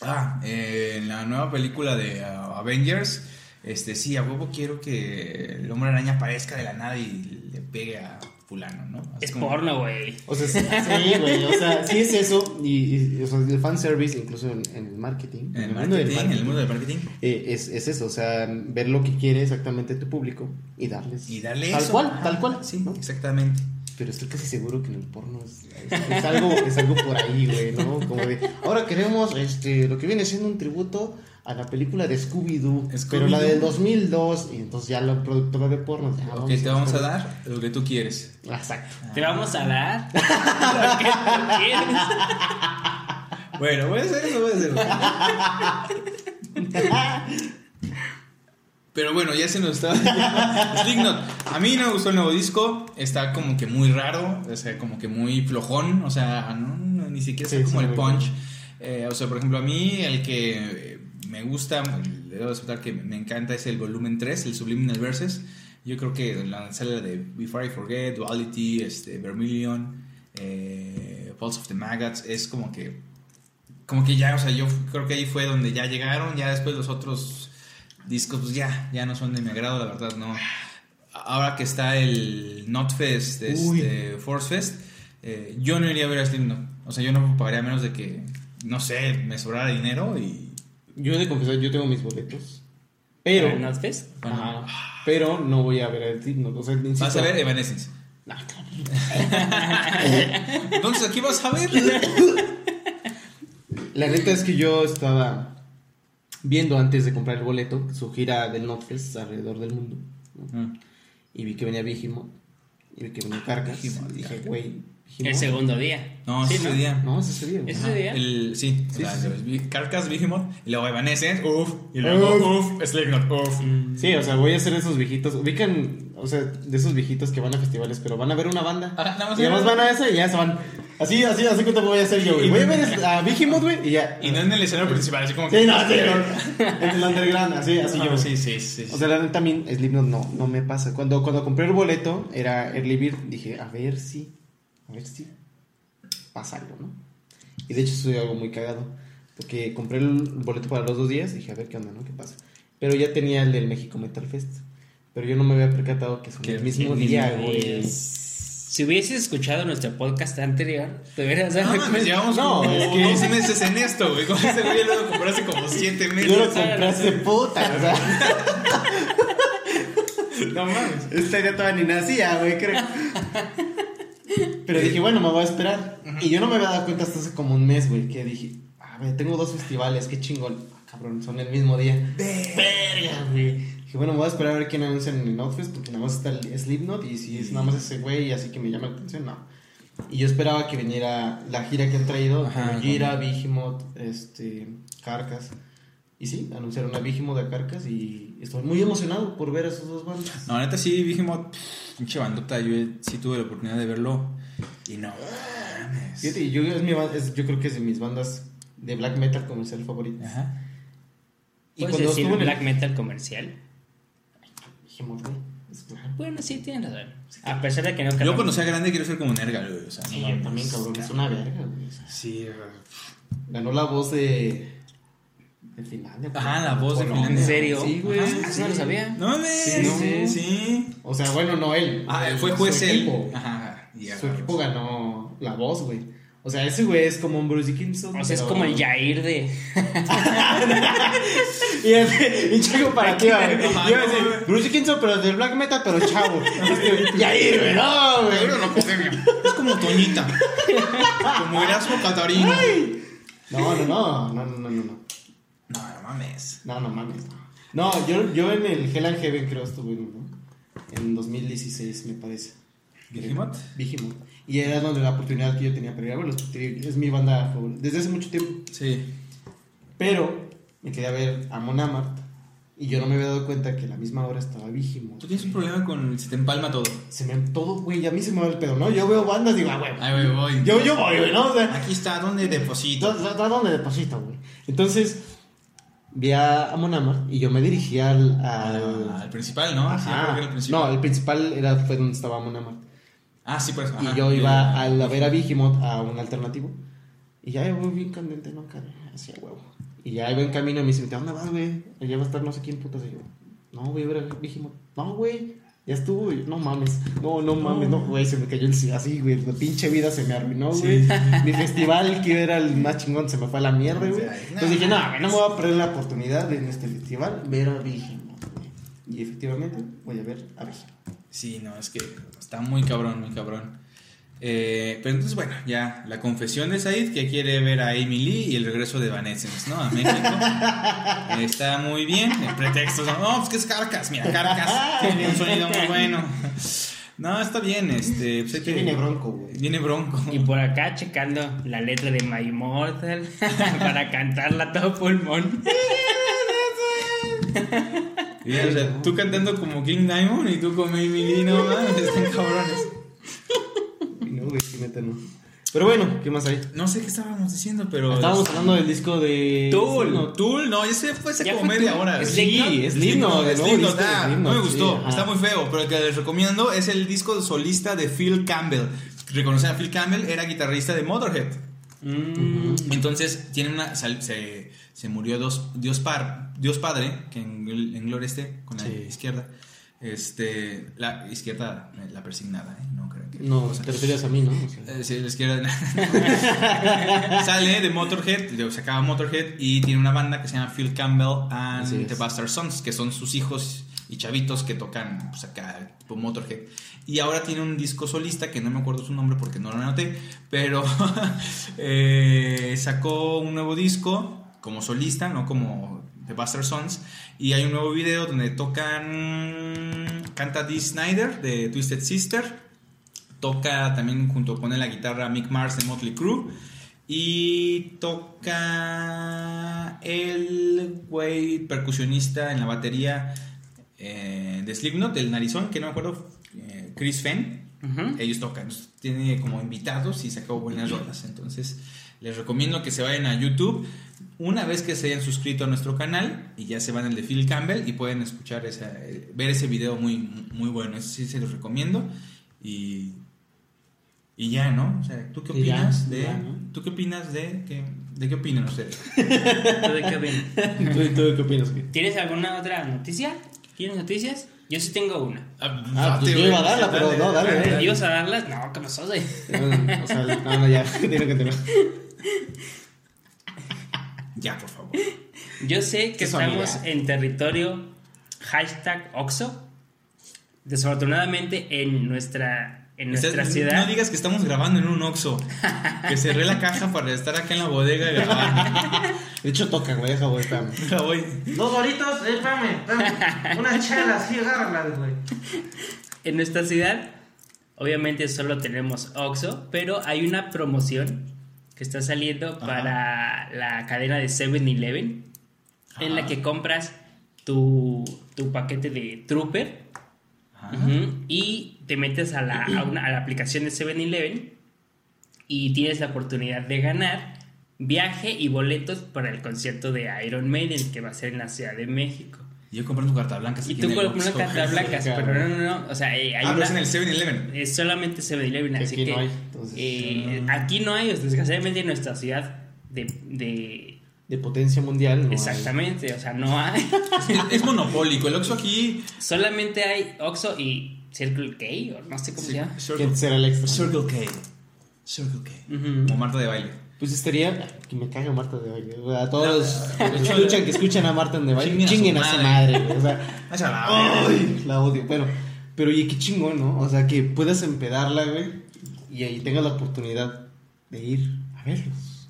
Ah, eh, en la nueva película de uh, Avengers, este sí, a huevo quiero que el hombre araña aparezca de la nada y le pegue a Fulano, ¿no? Así Es como- porno, güey. O sea, sí, güey, o sea, sí es eso. Y, y, o sea, el fanservice, incluso en, en el marketing. En el mundo del marketing, en el mundo del marketing. eh, es, es eso, o sea, ver lo que quiere exactamente tu público y darles. Y darle Tal eso. cual, Ajá, tal cual. Sí, ¿no? exactamente. Pero estoy casi seguro que en el porno es, es- es algo, es algo por ahí, güey, ¿no? Como de, ahora queremos este, lo que viene siendo un tributo a la película de Scooby-Doo, pero la del 2002, y entonces ya la productora de porno. ya, Ok, te vamos a hacer- dar lo que tú quieres. Exacto. Te vamos a dar lo que tú quieres. Bueno, voy a hacer eso, voy a hacerlo. Pero bueno, ya se nos estaba. Slipknot. A mí no me gustó el nuevo disco. Está como que muy raro. O sea, como que muy flojón. O sea, no, no, ni siquiera Sí, es como sí, el punch. Eh, o sea, por ejemplo, a mí el que eh, me gusta, le debo aceptar que me encanta, es el volumen 3, el Subliminal Verses. Yo creo que la sala de Before I Forget, Duality, este, Vermilion, eh, Pulse of the Maggots, es como que. Como que ya, o sea, yo creo que ahí fue donde ya llegaron. Ya después los otros discos, pues ya, ya no son de mi agrado, la verdad, no. Ahora que está el Notfest, este, Force Fest, eh, yo no iría a ver a Slipknot. O sea, yo no pagaría menos de que, no sé, me sobrara dinero y. Yo he de confesar, yo tengo mis boletos. Pero. ¿Para Notfest? Ajá, pero no voy a ver el Slipknot. O sea, insisto- Vas a ver Evanescence. No, claro. Entonces, aquí vas a ver. La neta es que yo estaba viendo antes de comprar el boleto su gira del Notfest alrededor del mundo. ¿no? Mm. Y vi que venía Vigimo. Y vi que venía Carcas. Y dije, güey, El segundo día. No, Sí, ese día. No, es ese día. güey. ¿Es Ajá. ese día? El, sí, Sí, o sea, sí, vi- Carcass, Behemoth, y luego Evanescence, uff, y luego uff, Slipknot, uff. Sí, o sea, voy a ser esos viejitos. Ubican, o sea, de esos viejitos que van a festivales, pero van a ver una banda. Ajá, nada más y además van a esa y ya se van. Así, así, así cuenta voy a hacer yo, güey. Voy a ver a Vigimoth, güey, y ya. Y no en el escenario principal, así como Sí, no, sí, no. En el underground, así, así Ajá, yo. sí, sí, sí. O sea, la neta mí Slipknot no, no me pasa. Cuando, cuando compré el boleto, era Early Bird, dije, a ver si, a ver si pasa algo, ¿no? Y de hecho soy algo muy cagado. Porque compré el boleto para los dos días, dije, a ver qué onda, ¿no? ¿Qué pasa? Pero ya tenía el del México Metal Fest. Pero yo no me había percatado que son Que el mismo El día, güey. Si hubieses escuchado nuestro podcast anterior, te hubieras dado No, mames, cuenta. llevamos No, como es que- dos meses en esto, güey. Con ese güey lo compré hace como siete meses. Yo lo compré hace puta, o sea. No mames. Esta idea todavía ni nacía, güey, creo. Pero dije, bueno, me voy a esperar. Y yo no me había dado cuenta hasta hace como un mes, güey, que dije, a ver, tengo dos festivales, qué chingón. Ah, cabrón, son el mismo día. Verga, güey. Dije, bueno, me voy a esperar a ver quién anuncia en el Outfest, porque nada más está el Slipknot, y si es nada más ese güey, así que me llama la atención, no. Y yo esperaba que viniera la gira que han traído, Gira, Vigimoth, este, Carcas. Y sí, anunciaron a Vigimoth de Carcas y estoy muy emocionado por ver a esos dos bandas. No, neta sí, pff, pinche bandota. Yo sí tuve la oportunidad de verlo. Y no. Fíjate, yo, es mi ba- es- yo creo que es de mis bandas de black metal comercial favorita. Ajá. Y ¿Puedes cuando decir estuvo en el- black metal comercial? Dijimos, güey, es claro. Bueno, sí, tienes razón. A pesar de que no Yo cuando sea grande quiero ser como Nergal, güey. O sea, Sí, no yo mames. también, cabrón, es una verga, güey. o sea, Sí, ganó la voz de. De Finlandia. Ajá, la voz de. Finlandia. ¿En serio? Sí, güey. Ajá, sí, eso no lo sabía. No mames. Sí, Sí, no. sí. O sea, bueno, no él. Ah, eh, fue su juez él. equipo. Ajá. Su equipo ganó la voz, güey. O sea, ese güey es como un Bruce Dickinson. O sea, es como el Jair de. Y el pinche comparativa, güey. Yo Ajá, iba a no, decir, güey. Bruce Dickinson, pero del black metal, pero chavo. Este, Yair, güey, no, güey. Pero no. Es como Toñita. como Erasmo Catarino. No, no, no, no, no, no, no. No, no mames. No, no mames. No, No, yo, yo en el Hell and Heaven creo estuve, ¿no? En 2016, me parece. ¿Behemoth? Vigimoth. Y era donde la oportunidad que yo tenía para ir a verlos. Es mi banda favorita. Desde hace mucho tiempo. Sí. Pero me quería ver a Mon Amarth. Y yo no me había dado cuenta que a la misma hora estaba Vigimoth. Tú tienes un problema con. Se te empalma todo. Se me todo, güey, a mí se me va el pedo, ¿no? Yo veo bandas, digo, ah, güey. Ay, güey, voy. Yo, yo voy, güey, ¿no? O sea, Aquí está, ¿dónde deposito? ¿dó- dó- ¿dónde deposito, güey? Entonces, vi a, a Mon Amarth y yo me dirigí al. al Al, al principal, ¿no? Sí, Ajá. creo que era el principal. No, el principal era, fue donde estaba Mon Amarth. Ah, sí, por eso. Y yo iba a, la ver a Vigimoth a un alternativo. Y ya voy bien candente, no, hacia huevo. Y ya iba en camino y me dice, ¿a dónde vas, güey? Allá va a estar no sé quién putas. Y yo, no, voy a ver a Vigimoth. No, güey, ya estuvo, güey. No mames, no, no mames, no, güey, se me cayó el así, güey. La pinche vida se me arruinó, güey. Mi festival, que era el más chingón, se me fue a la mierda, güey. Entonces dije, no, no me voy a perder la oportunidad de en este festival ver a Vigimoth, güey. Y efectivamente, voy a ver a Vigimoth. Sí, no, es que está muy cabrón, muy cabrón. Eh, pero entonces, bueno, ya la confesión de Said que quiere ver a Amy Lee y el regreso de Evanescence, ¿no? A México. Está muy bien. El pretexto, no, pues que es Carcas. Mira, Carcas tiene un sonido muy bueno. No, está bien. Este, pues Que viene bronco, güey. Viene bronco. Y por acá checando la letra de My Immortal para cantarla a todo pulmón. Y, o sea, tú cantando como King Diamond y tú como Emily, no mames, están cabrones. Güey, sí, neta, no. Pero bueno, ¿qué más hay? No sé qué estábamos diciendo, pero. Estábamos hablando del disco de. Tool, No, Tool, no, ese fue hace ¿Ya como fue media hora. ¿Es Sí, es de es Slipknot, no me gustó, está muy feo, pero el que les recomiendo es el disco solista de Phil Campbell. Reconocen a Phil Campbell, era guitarrista de Motorhead. Mm, Entonces, tiene una. se, se murió dos, Dios, par, Dios Padre, que en, en gloria esté, con la Sí. izquierda. Este, la izquierda, eh, la persignada, ¿eh? No. No, te referías a mí, ¿no? O sea, eh, sí, la izquierda. Sale de Motorhead, se acaba Motorhead y tiene una banda que se llama Phil Campbell and the Bastard Sons, que son sus hijos y chavitos que tocan pues, acá, tipo Motorhead. Y ahora tiene un disco solista que no me acuerdo su nombre porque no lo anoté, pero eh, sacó un nuevo disco como solista, no como The Bastard Sons. Y hay un nuevo video donde tocan. Canta Dee Snyder de Twisted Sister. Toca también junto con él la guitarra Mick Mars de Motley Crue. Y toca el güey percusionista en la batería eh, de Slipknot, el narizón, que no me acuerdo, eh, Chris Fenn. Ellos tocan, tiene como invitados y sacó buenas rolas. Entonces, les recomiendo que se vayan a YouTube una vez que se hayan suscrito a nuestro canal y ya se van al de Phil Campbell y pueden escuchar esa, eh, ver ese video muy, muy bueno. Eso sí se los recomiendo. Y, y ya, ¿no? O sea, ¿tú qué ya, opinas de. ya, ¿no? ¿Tú qué opinas de qué, de qué opinan ustedes? ¿Tú de qué opinas? ¿Tú, tú qué opinas? güey? ¿Tienes alguna otra noticia? ¿Tienes noticias? Yo sí tengo una. Ah, pues yo iba a darla, pero no, dale, dale. ¿Ibas a darlas? No, ¿qué pasó? O sea, no, no, ya, tiene que tener. Ya, por favor. Yo sé que estamos amiga. en territorio hashtag Oxo. Desafortunadamente en nuestra, en nuestra Estás- ciudad. No digas que estamos grabando en un Oxxo. Que cerré la caja para estar acá en la bodega y grabar. De hecho, toca, güey, deja, güey, espérame. Dos doritos, eh, espérame, espérame. Unas chelas, sí, agárralas, güey. En nuestra ciudad, obviamente solo tenemos Oxxo, pero hay una promoción que está saliendo para la cadena de 7-Eleven, en la que compras tu, tu paquete de Trooper Ajá. y te metes a la, a una- a la aplicación de 7-Eleven y tienes la oportunidad de ganar viaje y boletos para el concierto de Iron Maiden que va a ser en la Ciudad de México. Yo compré tu carta blanca. Y tú con una carta blanca, sí, pero no, no, no, o sea, eh, hay Ah, pero una- en el 7-Eleven. es solamente 7-Eleven, Que así aquí que no hay, entonces, eh, ah. aquí no hay, desgraciadamente en nuestra ciudad de, de- De potencia mundial, no hay. exactamente, o sea, no hay, Es, es monopólico. El Oxxo aquí. solamente hay Oxxo y Circle K, o no sé cómo se llama. ¿Quién será el extra? Circle K. Circle K. Ujú. Como Marta de baile. Pues estaría. Que me caga Marta de baile. A todos los que escuchan, que escuchan a Marta de baile, Chinguen a su chinguen a su madre. O sea, ¡ay! La odio. Pero, pero oye, qué chingón, ¿no? O sea, que puedas empedarla, güey. Y ahí tengas la oportunidad de ir a verlos.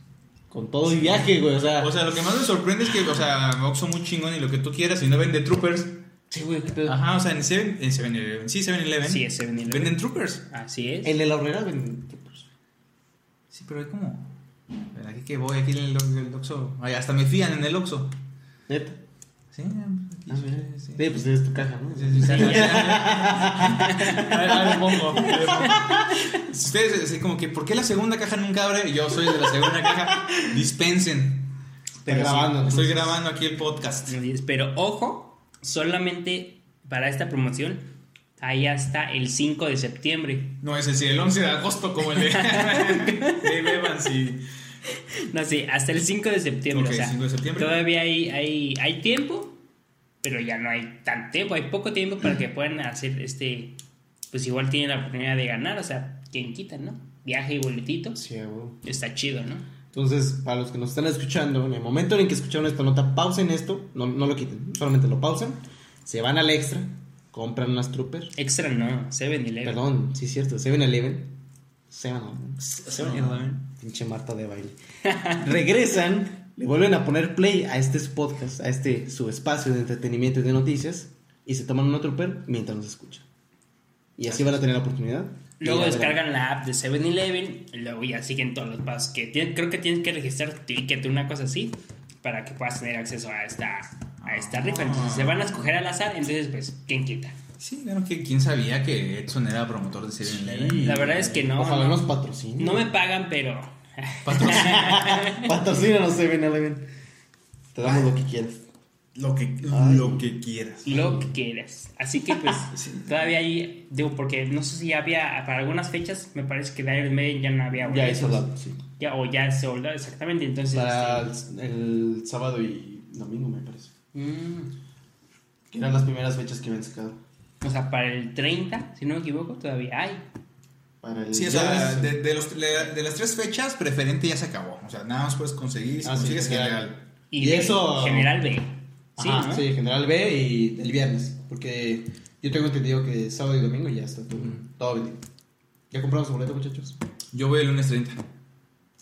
Con todo y viaje, güey. O sea, O sea, lo que más me sorprende es que, o sea, Oxxo muy chingón y lo que tú quieras y no vende troopers. Sí, güey. qué pedo. Ajá, o sea, en 7 en 7-Eleven. Sí, 7-Eleven. Sí, es 7-Eleven. Venden troopers. Así es. En el horrera ven. pues, Sí, pero hay como. Aquí que voy, aquí en el, el Oxxo. Ay, hasta me fían en el Oxxo. Neta. Sí, aquí, Ah, mira. sí, sí. Sí, pues es tu caja, ¿no? Sí, sí, sí. Ahí- ahí le pongo. Ustedes, así como que, ¿por qué la segunda caja nunca abre? Yo soy de la segunda caja. Dispensen. Está grabando. Estoy grabando aquí el podcast. Pero ojo, solamente para esta promoción hay hasta el 5 de septiembre. No es decir, el 11 de agosto como el de Evans y... No, sí, hasta el 5 de septiembre. O sea, 5 de septiembre. Todavía hay, hay, hay tiempo, pero ya no hay tanto tiempo. Hay poco tiempo para que puedan hacer este. Pues igual tienen la oportunidad de ganar, o sea, quien quita, ¿no? Viaje y boletitos. Sí. Está chido, ¿no? Entonces, para los que nos están escuchando, en el momento en que escucharon esta nota, pausen esto, no, no lo quiten, solamente lo pausen, se van al extra, compran unas troopers. Extra no, 7-Eleven. Perdón, sí es cierto, 7-Eleven. 7-Eleven. 7-Eleven. Pinche Marta de baile. Regresan, le vuelven a poner play a este podcast, a este su espacio de entretenimiento y de noticias, y se toman una trooper mientras nos escuchan. Y así van a tener la oportunidad. Luego descargan la app de 7-Eleven, y luego ya siguen todos los pasos que tienen. Creo que tienes que registrar tu ticket, una cosa así, para que puedas tener acceso a esta, a esta rifa. Entonces se van a escoger al azar, entonces pues, ¿quién quita? Sí, claro que quién sabía que Edson era promotor de 7-Eleven. La verdad es que no. Ojalá no, nos patrocinen. no me pagan, pero... Patrocínanos 7-Eleven. Te damos lo que quieras. Lo que, Ay. lo que quieras. Lo que quieras. Así que pues todavía hay, digo, porque no sé si ya había, para algunas fechas, me parece que de Iron Maiden ya no había Ya boletos. hizo dato, sí. Ya, o ya se soldado, exactamente. Entonces, Para este, el, el sábado y domingo, me parece. mm, Que eran las primeras fechas que habían sacado. o sea, para el 30, si no me equivoco, todavía hay. Para el Sí, o ya sea, de, de los, de las tres fechas, preferente ya se acabó. O sea, nada más puedes conseguir si Ah, sí, consigues general. general. Y, Y eso- General B. Sí, Ajá, ¿no? sí, General B y el viernes. Porque yo tengo entendido que sábado y domingo ya está todo, todo vendido. ¿Ya compramos su boleto, muchachos? Yo voy el lunes 30.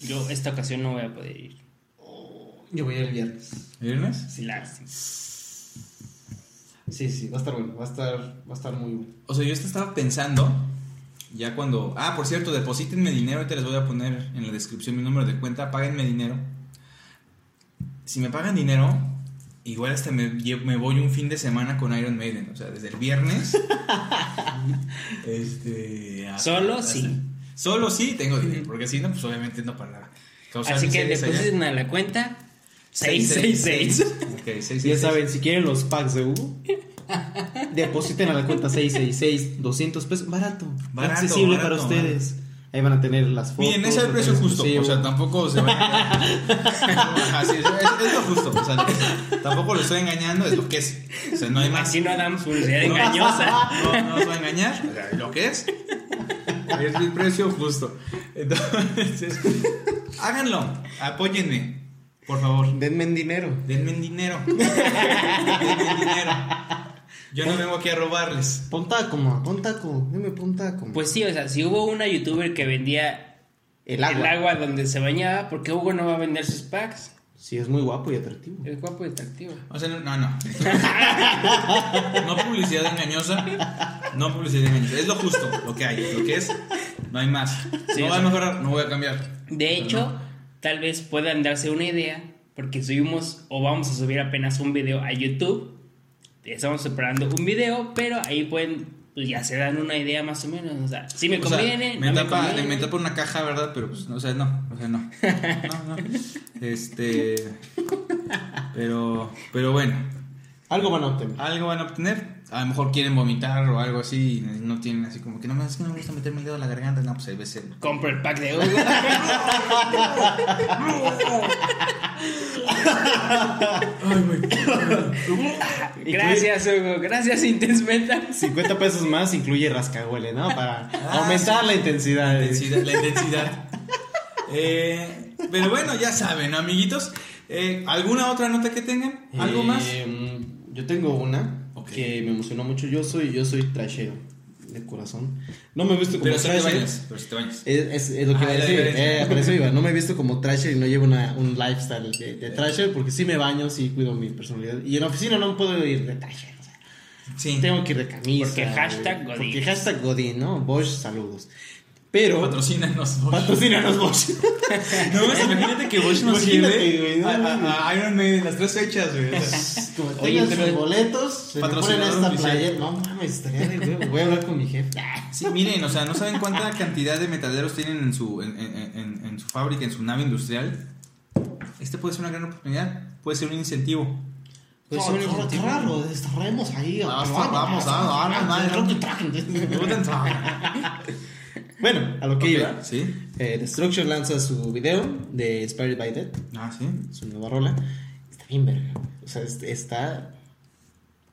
Yo esta ocasión no voy a poder ir. Yo voy el viernes. ¿Viernes? Sí, lástima. Sí, sí, va a estar bueno. Va a estar, va a estar muy bueno. O sea, yo estaba pensando, ya cuando... Ah, por cierto, deposítenme dinero, ahorita les voy a poner en la descripción mi número de cuenta, páguenme dinero. Si me pagan dinero, igual hasta me, me voy un fin de semana con Iron Maiden. O sea, desde el viernes... este... hasta- Solo hasta- sí. Solo sí tengo dinero, porque si no, pues obviamente no para causar Así que depositen a la cuenta 666. Ok, 666. Ya saben, si quieren los packs de Hugo, depositen a la cuenta 666, 200 pesos. Barato, Barato, accesible barato, para ustedes. Ahí van a tener las fotos. Miren, ese es el precio justo. exclusivo. O sea, tampoco se van a. Ajá, sí, es, es lo justo. O sea, tampoco lo estoy engañando, es lo que es. O sea, no hay más. Así no damos publicidad engañosa. No, no os va a engañar. O sea, lo que es. Es el precio justo. Entonces, háganlo. Apóyenme. Por favor. Denme en dinero. Denme dinero. Denme dinero. Yo no vengo aquí a robarles. Pon taco, ma, pon taco. Dime, pon taco. ma. Pues sí, o sea, si hubo una youtuber que vendía el agua. donde se bañaba, ¿por qué Hugo no va a vender sus packs? Sí, es muy guapo y atractivo. Es guapo y atractivo. O sea, no, no. No, No publicidad engañosa. No publicidad engañosa. Es lo justo, lo que hay. Lo que es, no hay más. Sí, no voy a mejorar, no voy a cambiar. De hecho, tal vez puedan darse una idea, porque subimos o vamos a subir apenas un video a YouTube. Estamos preparando un video, pero ahí pueden, pues ya se dan una idea más o menos. O sea, si me O sea, conviene, me, no me tapa, conviene. me tapa una caja, ¿verdad? Pero pues, no, o sea, no. O sea, no. No, no. Este. Pero, pero bueno, Algo van a obtener. algo van a obtener. A lo mejor quieren vomitar o algo así. y No tienen así como que no, es que no me gusta meterme el dedo a la garganta. No, pues ahí ves el. Compro el pack de Hugo. gracias, Hugo. Gracias, Intense Metal. 50 pesos más incluye rascahuele, ¿no? Para Ah, aumentar sí. la intensidad. La intensidad. La intensidad. Eh, pero bueno, ya saben, ¿no, amiguitos. Eh, ¿Alguna otra nota que tengan? ¿Algo Eh, más? Yo tengo una que me emocionó mucho. Yo soy, yo soy trashero de corazón. No me he visto como Pero si te trasher. bañas. Pero si te bañas. Es, es- es lo que Ah, iba a decir. Eh, por eso iba. No me he visto como trasher y no llevo una- un lifestyle de, de trasher porque sí me baño, sí cuido mi personalidad. Y en la oficina no puedo ir de trasher. o sea, Sí. tengo que ir de camisa. Porque hashtag Godín. Porque hashtag Godín, ¿no? Bosch, saludos. Pero. Patrocínanos. Bosch. Patrocínanos Bosch. No, pues, imagínate que Bosch nos Imagínate, lleve no a, a- Iron Maiden las tres fechas, güey. O sea, Como Oye, sus boletos, se me ponen esta playa. No mames, estaría de huevo. Voy a hablar con mi jefe. Sí, miren, o sea, no saben cuánta cantidad de metaleros tienen en su, en, en- en- en su fábrica, en su nave industrial. Este puede ser una gran oportunidad, puede ser un incentivo. Pues No, un qué incentivo. raro, desterremos ahí. Vamos, pero vamos, vamos, vamos, vamos. Bueno, a lo que iba. Sí. Eh, Destruction lanza su video de Inspired by Dead, Ah, sí. su nueva rola. Está bien verga. O sea, es- está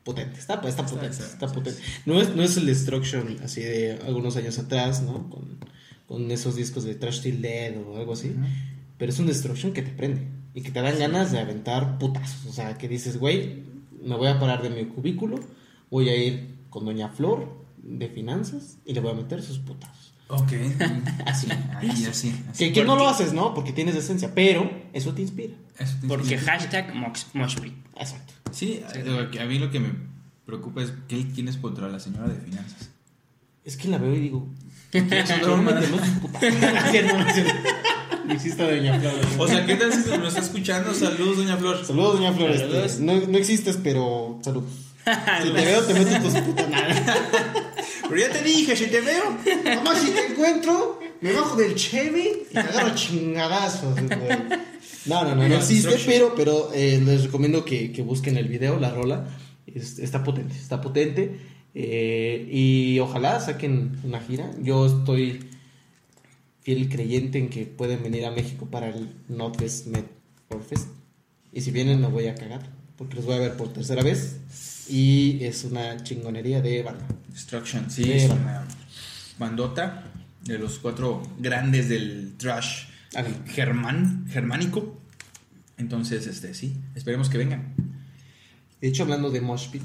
potente, está, está potente, está, potente. No es, no es el Destruction así de algunos años atrás, ¿no? Con, con esos discos de Trash Till Dead o algo así. Pero es un Destruction que te prende y que te dan ganas de aventar putazos. O sea, que dices, güey, me voy a parar de mi cubículo, voy a ir con Doña Flor de finanzas y le voy a meter sus putazos. Ok. Así. Ahí, así. así. Que, que no lo haces, ¿no? Porque tienes esencia, pero eso te inspira. Eso te Porque inspira. hashtag Mox- Moshpit. Exacto. Sí, a mí lo que me preocupa es que quién es contra la señora de finanzas. Es que la veo y digo. Existe Doña Flor. O sea, ¿qué tal si nos está escuchando? Saludos, doña Flor. Saludos, Doña Flor. este, no, no existes, pero saludos. Si te veo, te meto tus putas Pero ya te dije, si te veo. Mamá, si te encuentro, me bajo del Chevy y te agarro chingadazos, güey. No, no, no, no existe, pero, pero eh, les recomiendo que, que busquen el video, la rola. Es- está potente, está potente. eh, y ojalá saquen una gira. Yo estoy fiel creyente en que pueden venir a México para el Northwest Met Fest. Y si vienen, me voy a cagar, porque los voy a ver por tercera vez. Y es una chingonería de banda. Destruction, sí, es una bandota de los cuatro grandes del trash germán, germánico. Entonces, este, sí, esperemos que vengan. De hecho, hablando de Mosh Pit,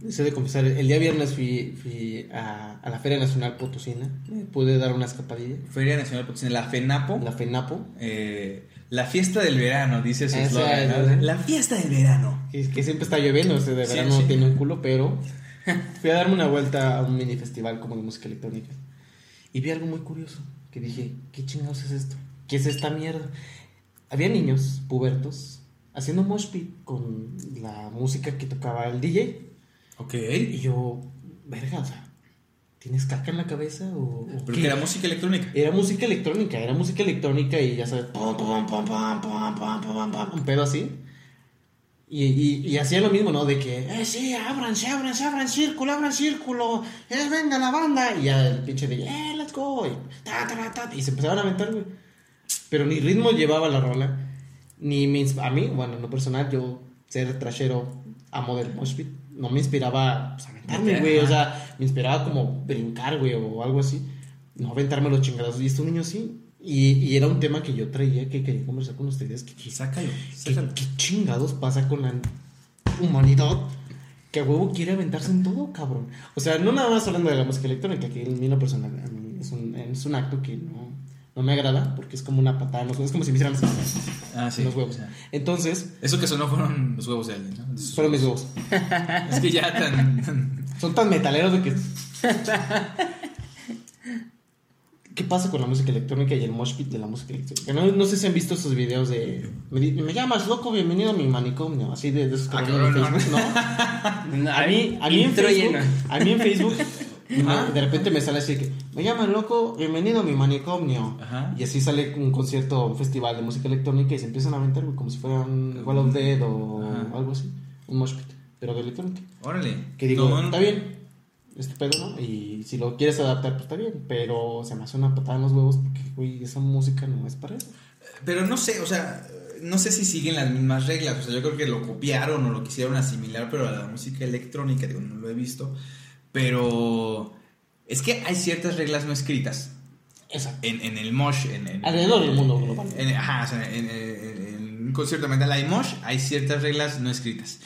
de confesar, el día viernes fui, fui a, a la Feria Nacional Potosina. Pude dar una escapadilla. Feria Nacional Potosina, la FENAPO. La FENAPO, eh, la fiesta del verano, dice su eslogan, es. La fiesta del verano. que, que siempre está lloviendo, este de Sí, verano sí. no tiene un culo, pero fui a darme una vuelta a un mini festival como de música electrónica. Y vi algo muy curioso, que dije, ¿qué chingados es esto? ¿Qué es esta mierda? Había niños pubertos haciendo mosh pit con la música que tocaba el DJ. Ok. Y yo, verga, o sea, ¿tienes caca en la cabeza? O, o Porque qué? era música electrónica. Era música electrónica, era música electrónica y ya sabes, pum, pum, pum, un pedo así. Y, y, y hacía lo mismo, ¿no? De que, eh, sí, ábranse, ábranse, abran círculo, abran círculo, eh, venga la banda. Y ya el pinche de, eh, let's go. Y, ta, ta, ta, y se empezaban a aventar, güey. Pero ni ritmo llevaba la rola, ni mis, a mí, bueno, en lo personal, yo ser trashero, amo del mosh no me inspiraba pues, aventarme, güey. O sea, me inspiraba como brincar, güey, o algo así. No aventarme los chingados. Y estos niños sí. Y, y era un tema que yo traía que quería conversar con ustedes. Que, que- Sácalo, ¿Qué, sácalo. qué chingados pasa con la humanidad que a huevo quiere aventarse en todo, cabrón? O sea, no nada más hablando de la música electrónica, que en mí lo personal a mí es un, es un acto que no, no me agrada, porque es como una patada, en los huevos, es como si me hicieran Ah, sí. los huevos. Entonces, eso que sonó fueron los huevos de alguien, ¿no? Fueron mis huevos. Es que ya tan. Son tan metaleros de que... ¿Qué pasa con la música electrónica y el mosh pit de la música electrónica? No, no sé si han visto esos videos de... Me, di- me llamas loco, bienvenido a mi manicomio. Así de, de esos que Ah, no. Facebook, ¿no? No, A mí, a mí en intro Facebook, lleno. a mí en Facebook, me- de repente me sale así que me llaman loco, bienvenido a mi manicomio. Ajá. Y así sale un concierto, un festival de música electrónica y se empiezan a aventar güey, como si fueran Wall of Dead o Ajá. algo así, un mosh pit, pero de electrónica. Órale. Que digo, está bien, este pedo, ¿no? Y si lo quieres adaptar, pues está bien, pero se me hace una patada en los huevos porque, güey, esa música no es para eso. Pero no sé, o sea, no sé si siguen las mismas reglas. O sea, yo creo que lo copiaron o lo quisieron asimilar, pero a la música electrónica, digo, no lo he visto. Pero es que hay ciertas reglas no escritas Exacto. en, en el mosh. En, en- Alrededor del mundo global. en- ajá, o sea, en, en- en un concierto metal hay mosh, hay ciertas reglas no escritas.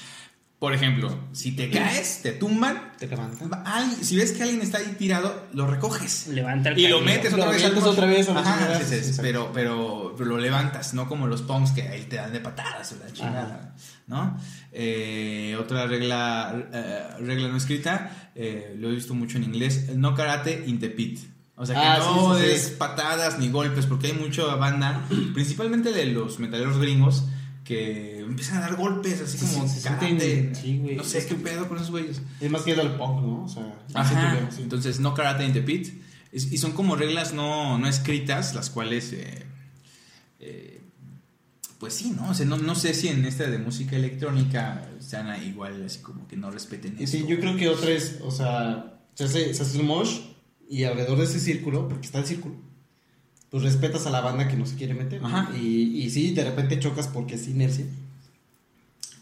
Por ejemplo, si te caes, te tumban. Te levantan. ay, si ves que alguien está ahí tirado, lo recoges. Levanta el Y lo metes Lo otra vez mosh. otra vez a Ajá, chingada. sí, sí, Sí, exacto. pero, pero, pero lo levantas, no como los punks que ahí te dan de patadas o la chingada, ¿no? Eh, otra regla, eh, regla no escrita, eh, lo he visto mucho en inglés, no karate in the pit. O sea, que Ah, no sí, sí, sí. des patadas ni golpes, porque hay mucha banda, principalmente de los metaleros gringos, que empiezan a dar golpes así Sí, como sí, se karate. sienten- sí, güey. no sé Es qué que- pedo con esos güeyes. Es más que al punk, ¿no? O sea, Ajá, sí. entonces no karate in the pit. Es- y son como reglas no, no escritas, las cuales, eh, eh, pues sí, ¿no? O sea, no, no sé si en esta de música electrónica sean igual, así como que no respeten eso. Sí, yo creo que otra es, o sea, se hace, se hace el mosh y alrededor de ese círculo, porque está el círculo, pues respetas a la banda que no se quiere meter. ¿no? Ajá. Y, y sí, de repente chocas porque es inercia,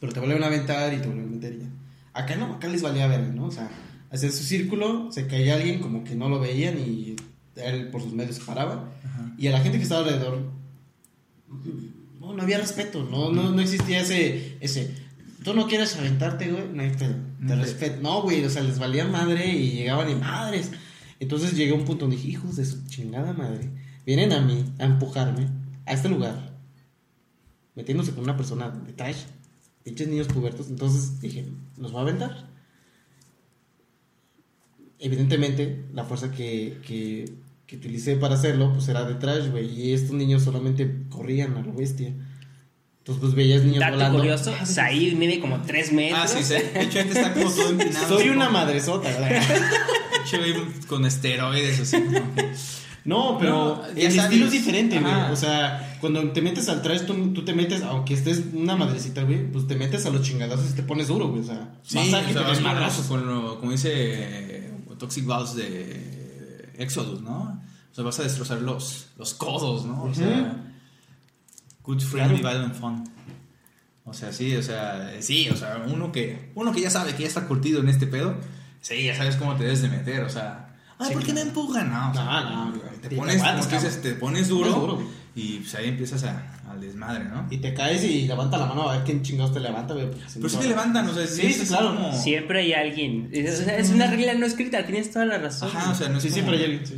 pero te vuelven a aventar y te vuelven a meter ya. Acá no, acá les valía ver, ¿no? O sea, hacían su círculo, se caía alguien como que no lo veían y él por sus medios se paraba. Ajá. Y a la gente que estaba alrededor, no, no había respeto, no, no, no existía ese, ese, tú no quieres aventarte, güey, no hay pedo, te respeto. No, güey, o sea, les valía madre y llegaban y madres. Entonces llegué a un punto donde dije, hijos de su chingada madre, vienen a mí a empujarme a este lugar, metiéndose con una persona de trash, pinches niños pubertos. Entonces dije, los va a aventar. Evidentemente, la fuerza que, que, que utilicé para hacerlo, pues era de trash, güey. Y estos niños solamente corrían a lo bestia. Entonces, pues veías niños Dato volando. curioso, Said mide como 3 metros. Ah, sí, sí. De hecho, este está como todo empinado. Soy una como- madresota, güey. de hecho, güey, Con esteroides, así. No, pero No, el estilo es diferente, güey. O sea, cuando te metes al trash, tú, tú te metes, aunque estés una madrecita, güey, pues te metes a los chingadazos y te pones duro, güey. O sea, Sí, vas a que te con, madrazos. con lo, como dice eh, Toxic Balls de Exodus, ¿no? O sea, vas a destrozar los, los codos, ¿no? O sea, good friendly, Claro. violent fun. O sea, sí, o sea, sí, o sea, uno que, uno que ya sabe que ya está curtido en este pedo, sí, ya sabes cómo te debes de meter, o sea, ay, Sí, ¿por qué me empujan? No, o sea, No, no, güey, güey, te te pones, tú dices, te pones duro, y pues ahí empiezas a, al desmadre, ¿no? Y te caes y levanta la mano a ver quién chingados te levanta, güey. si Pero sí te te va- levantan, o sea, Sí, claro. como- Siempre hay alguien. Es, o sea, es una regla no escrita, tienes toda la razón. Ajá, o sea, no es Sí, como- siempre hay alguien. sí.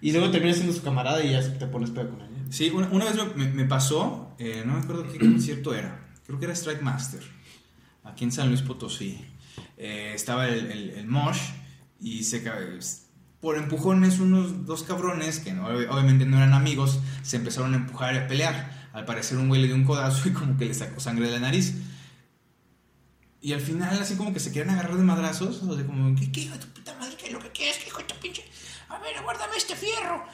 Y luego terminas siendo su camarada y ya te pones pedo con ella. Sí, una, una vez me, pasó, eh, no me acuerdo qué concierto era, creo que era Strike Master, aquí en San Luis Potosí. Eh, estaba el, el, el Mosh y se por empujones unos dos cabrones que no- obviamente no eran amigos, se empezaron a empujar y a pelear. Al parecer un güey le dio un codazo y como que le sacó sangre de la nariz. Y al final así como que se querían agarrar de madrazos, o sea, como, ¿qué, qué hijo de tu puta madre? ¿Qué es lo que quieres? ¿Qué hijo de tu pinche? A ver, aguárdame este fierro.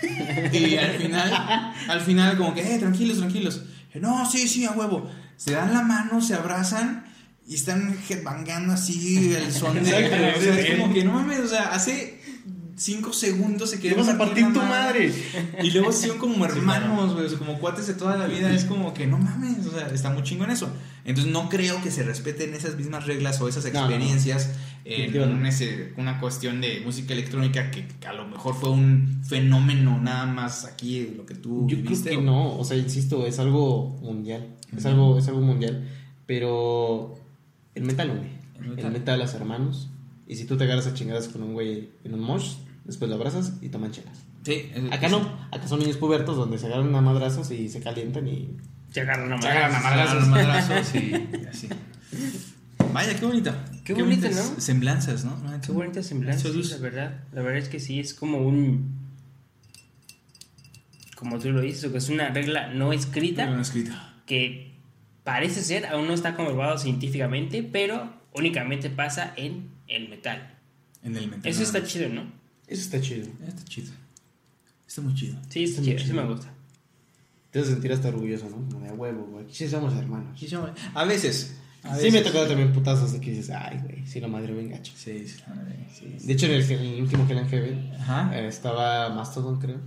Y al final, al final como que, eh, tranquilos, tranquilos. No, sí, sí, a huevo. Se dan la mano, se abrazan y están headbangando así el son de... O sea, es como que, no mames, o sea, hace cinco segundos se Te querían vas a partir tu madre. Y luego son como hermanos, güey, o sea, como cuates de toda la vida. Es como que, no mames, o sea, está muy chingo en eso. Entonces no creo que se respeten esas mismas reglas o esas No, no, no. experiencias en Definitivamente. un- ese- una cuestión de música electrónica que, que a lo mejor fue un fenómeno nada más aquí, lo que tú Yo creo que o- no, o sea, insisto, es algo mundial. Es algo, es algo mundial. Pero el metal une. El El metal. metal, las hermanos. Y si tú te agarras a chingadas con un güey en un mosh, después lo abrazas y toman chelas. Sí, es- Acá no, acá son niños pubertos donde se agarran a madrazos y se calientan y. Se agarran a Se agarran a madrazos. madrazos. madrazos y, y así. Vaya, qué bonito. Qué bonito, bonitas ¿no? Semblanzas, ¿no? Qué bonita semblanza, Eso es- la verdad. La verdad es que sí, es como un... Como tú lo dices, que es una regla no escrita No escrito. que parece ser, aún no está comprobado científicamente, pero únicamente pasa en el metal. En el metal. Eso está chido, ¿no? Eso está chido. Está chido. Está muy chido. Sí, está Está muy chido, sí me gusta. Te vas a sentir hasta orgulloso, ¿no? Como de "A huevo, güey. Sí somos hermanos. A veces. a Sí me ha veces. tocado también putazos de que dices, ay, güey, sí lo madre bien gacho. Sí, sí. De hecho, en el, en el último Hell and Heaven Ajá. eh, estaba Mastodon, creo.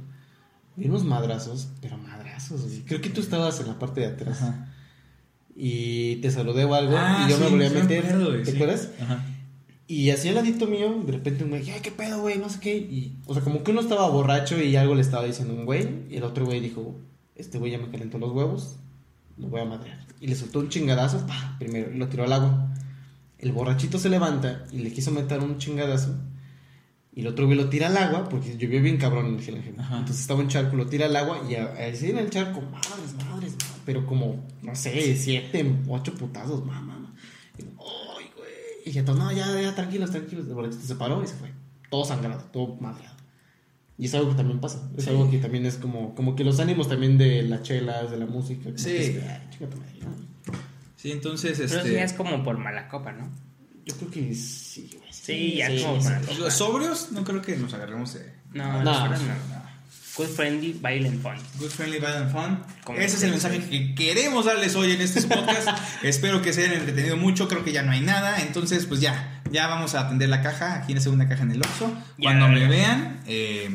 Y unos madrazos, pero madrazos. Creo que tú estabas en la parte de atrás. Ajá. Y te saludé o algo. Ah, y yo me volví a me meter. acuerdo, güey, ¿Te sí. acuerdas? Ajá. Y así al ladito mío, de repente un güey, ay, qué pedo, güey, no sé qué. Y, o sea, como que uno estaba borracho y algo le estaba diciendo un güey. Y el otro güey dijo, este güey ya me calentó los huevos, lo voy a madrear. Y le soltó un chingadazo, pa, primero, y lo tiró al agua. El borrachito se levanta y le quiso meter un chingadazo. Y el otro güey lo tira al agua, porque llovió bien cabrón en el. Ajá. Entonces estaba un charco, lo tira al agua y así en el charco, madres, madres, madres, pero como, no sé, siete, ocho putazos, mamá, mamá. Y, Ay, güey. Y ya todos, no, ya, ya, tranquilos, tranquilos. El borrachito se paró y se fue. Todo sangrado, todo madreado. Y es algo que también pasa. Es Sí. algo que también es como, como que los ánimos también de las chelas, de la música. como Sí. que es, ay. Sí, entonces, Pero este. sí es como por mala copa, ¿no? Yo creo que sí, güey. Sí, ya como para- Los sobrios, no creo que nos agarremos de. No, No, no, no. Good friendly, violent fun. Good Friendly Violent Fun. Como Ese es el mensaje que queremos darles hoy en este podcast. Espero que se hayan entretenido mucho. Creo que ya no hay nada. Entonces, pues ya, ya vamos a atender la caja. Aquí en la segunda caja en el Oxxo. Ya, Cuando me ya. vean, eh,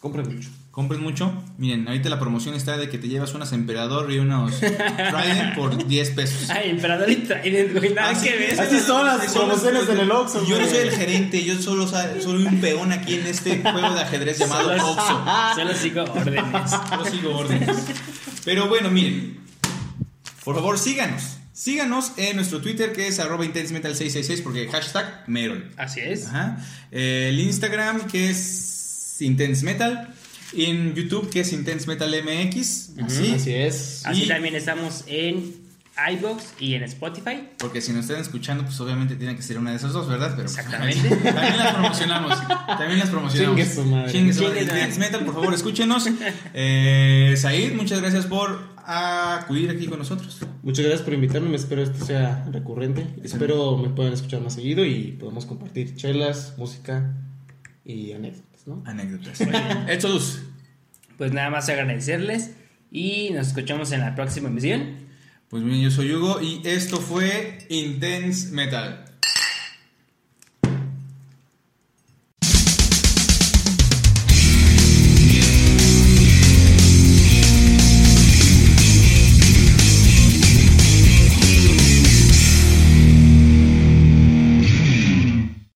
Compren mucho. Compren mucho. Miren, ahorita la promoción está de que te llevas unas Emperador y unos Trident por 10 pesos. Ay, emperador y Trident, güey, nada Así que ver. Así son las promociones en el Oxxo, Yo no soy el gerente, yo solo soy un peón aquí en este juego de ajedrez llamado Solo- Oxxo. Solo sigo órdenes. Yo sigo órdenes. Pero bueno, miren. Por favor, síganos. Síganos en nuestro Twitter que es arroba intensemetal666 porque hashtag Merol. Así es. Ajá. El Instagram que es Intense Metal. En YouTube que es Intense Metal MX. Así. Así es. Así Y- también estamos en iBox y en Spotify. Porque si nos están escuchando, pues obviamente tiene que ser una de esas dos, ¿verdad? Pero pues, Exactamente. también las promocionamos. También las promocionamos. Chingue su madre. Chingue su Chingue madre. su madre. Dance Metal, por favor, escúchenos. Eh, Said, muchas gracias por acudir aquí con nosotros. Muchas gracias por invitarme, me espero esto sea recurrente. Espero me puedan escuchar más seguido y podamos compartir chelas, música y anécdotas, ¿no? Anécdotas. Exodus. Pues nada más agradecerles y nos escuchamos en la próxima emisión. Pues bien, yo soy Hugo y esto fue Intense Metal.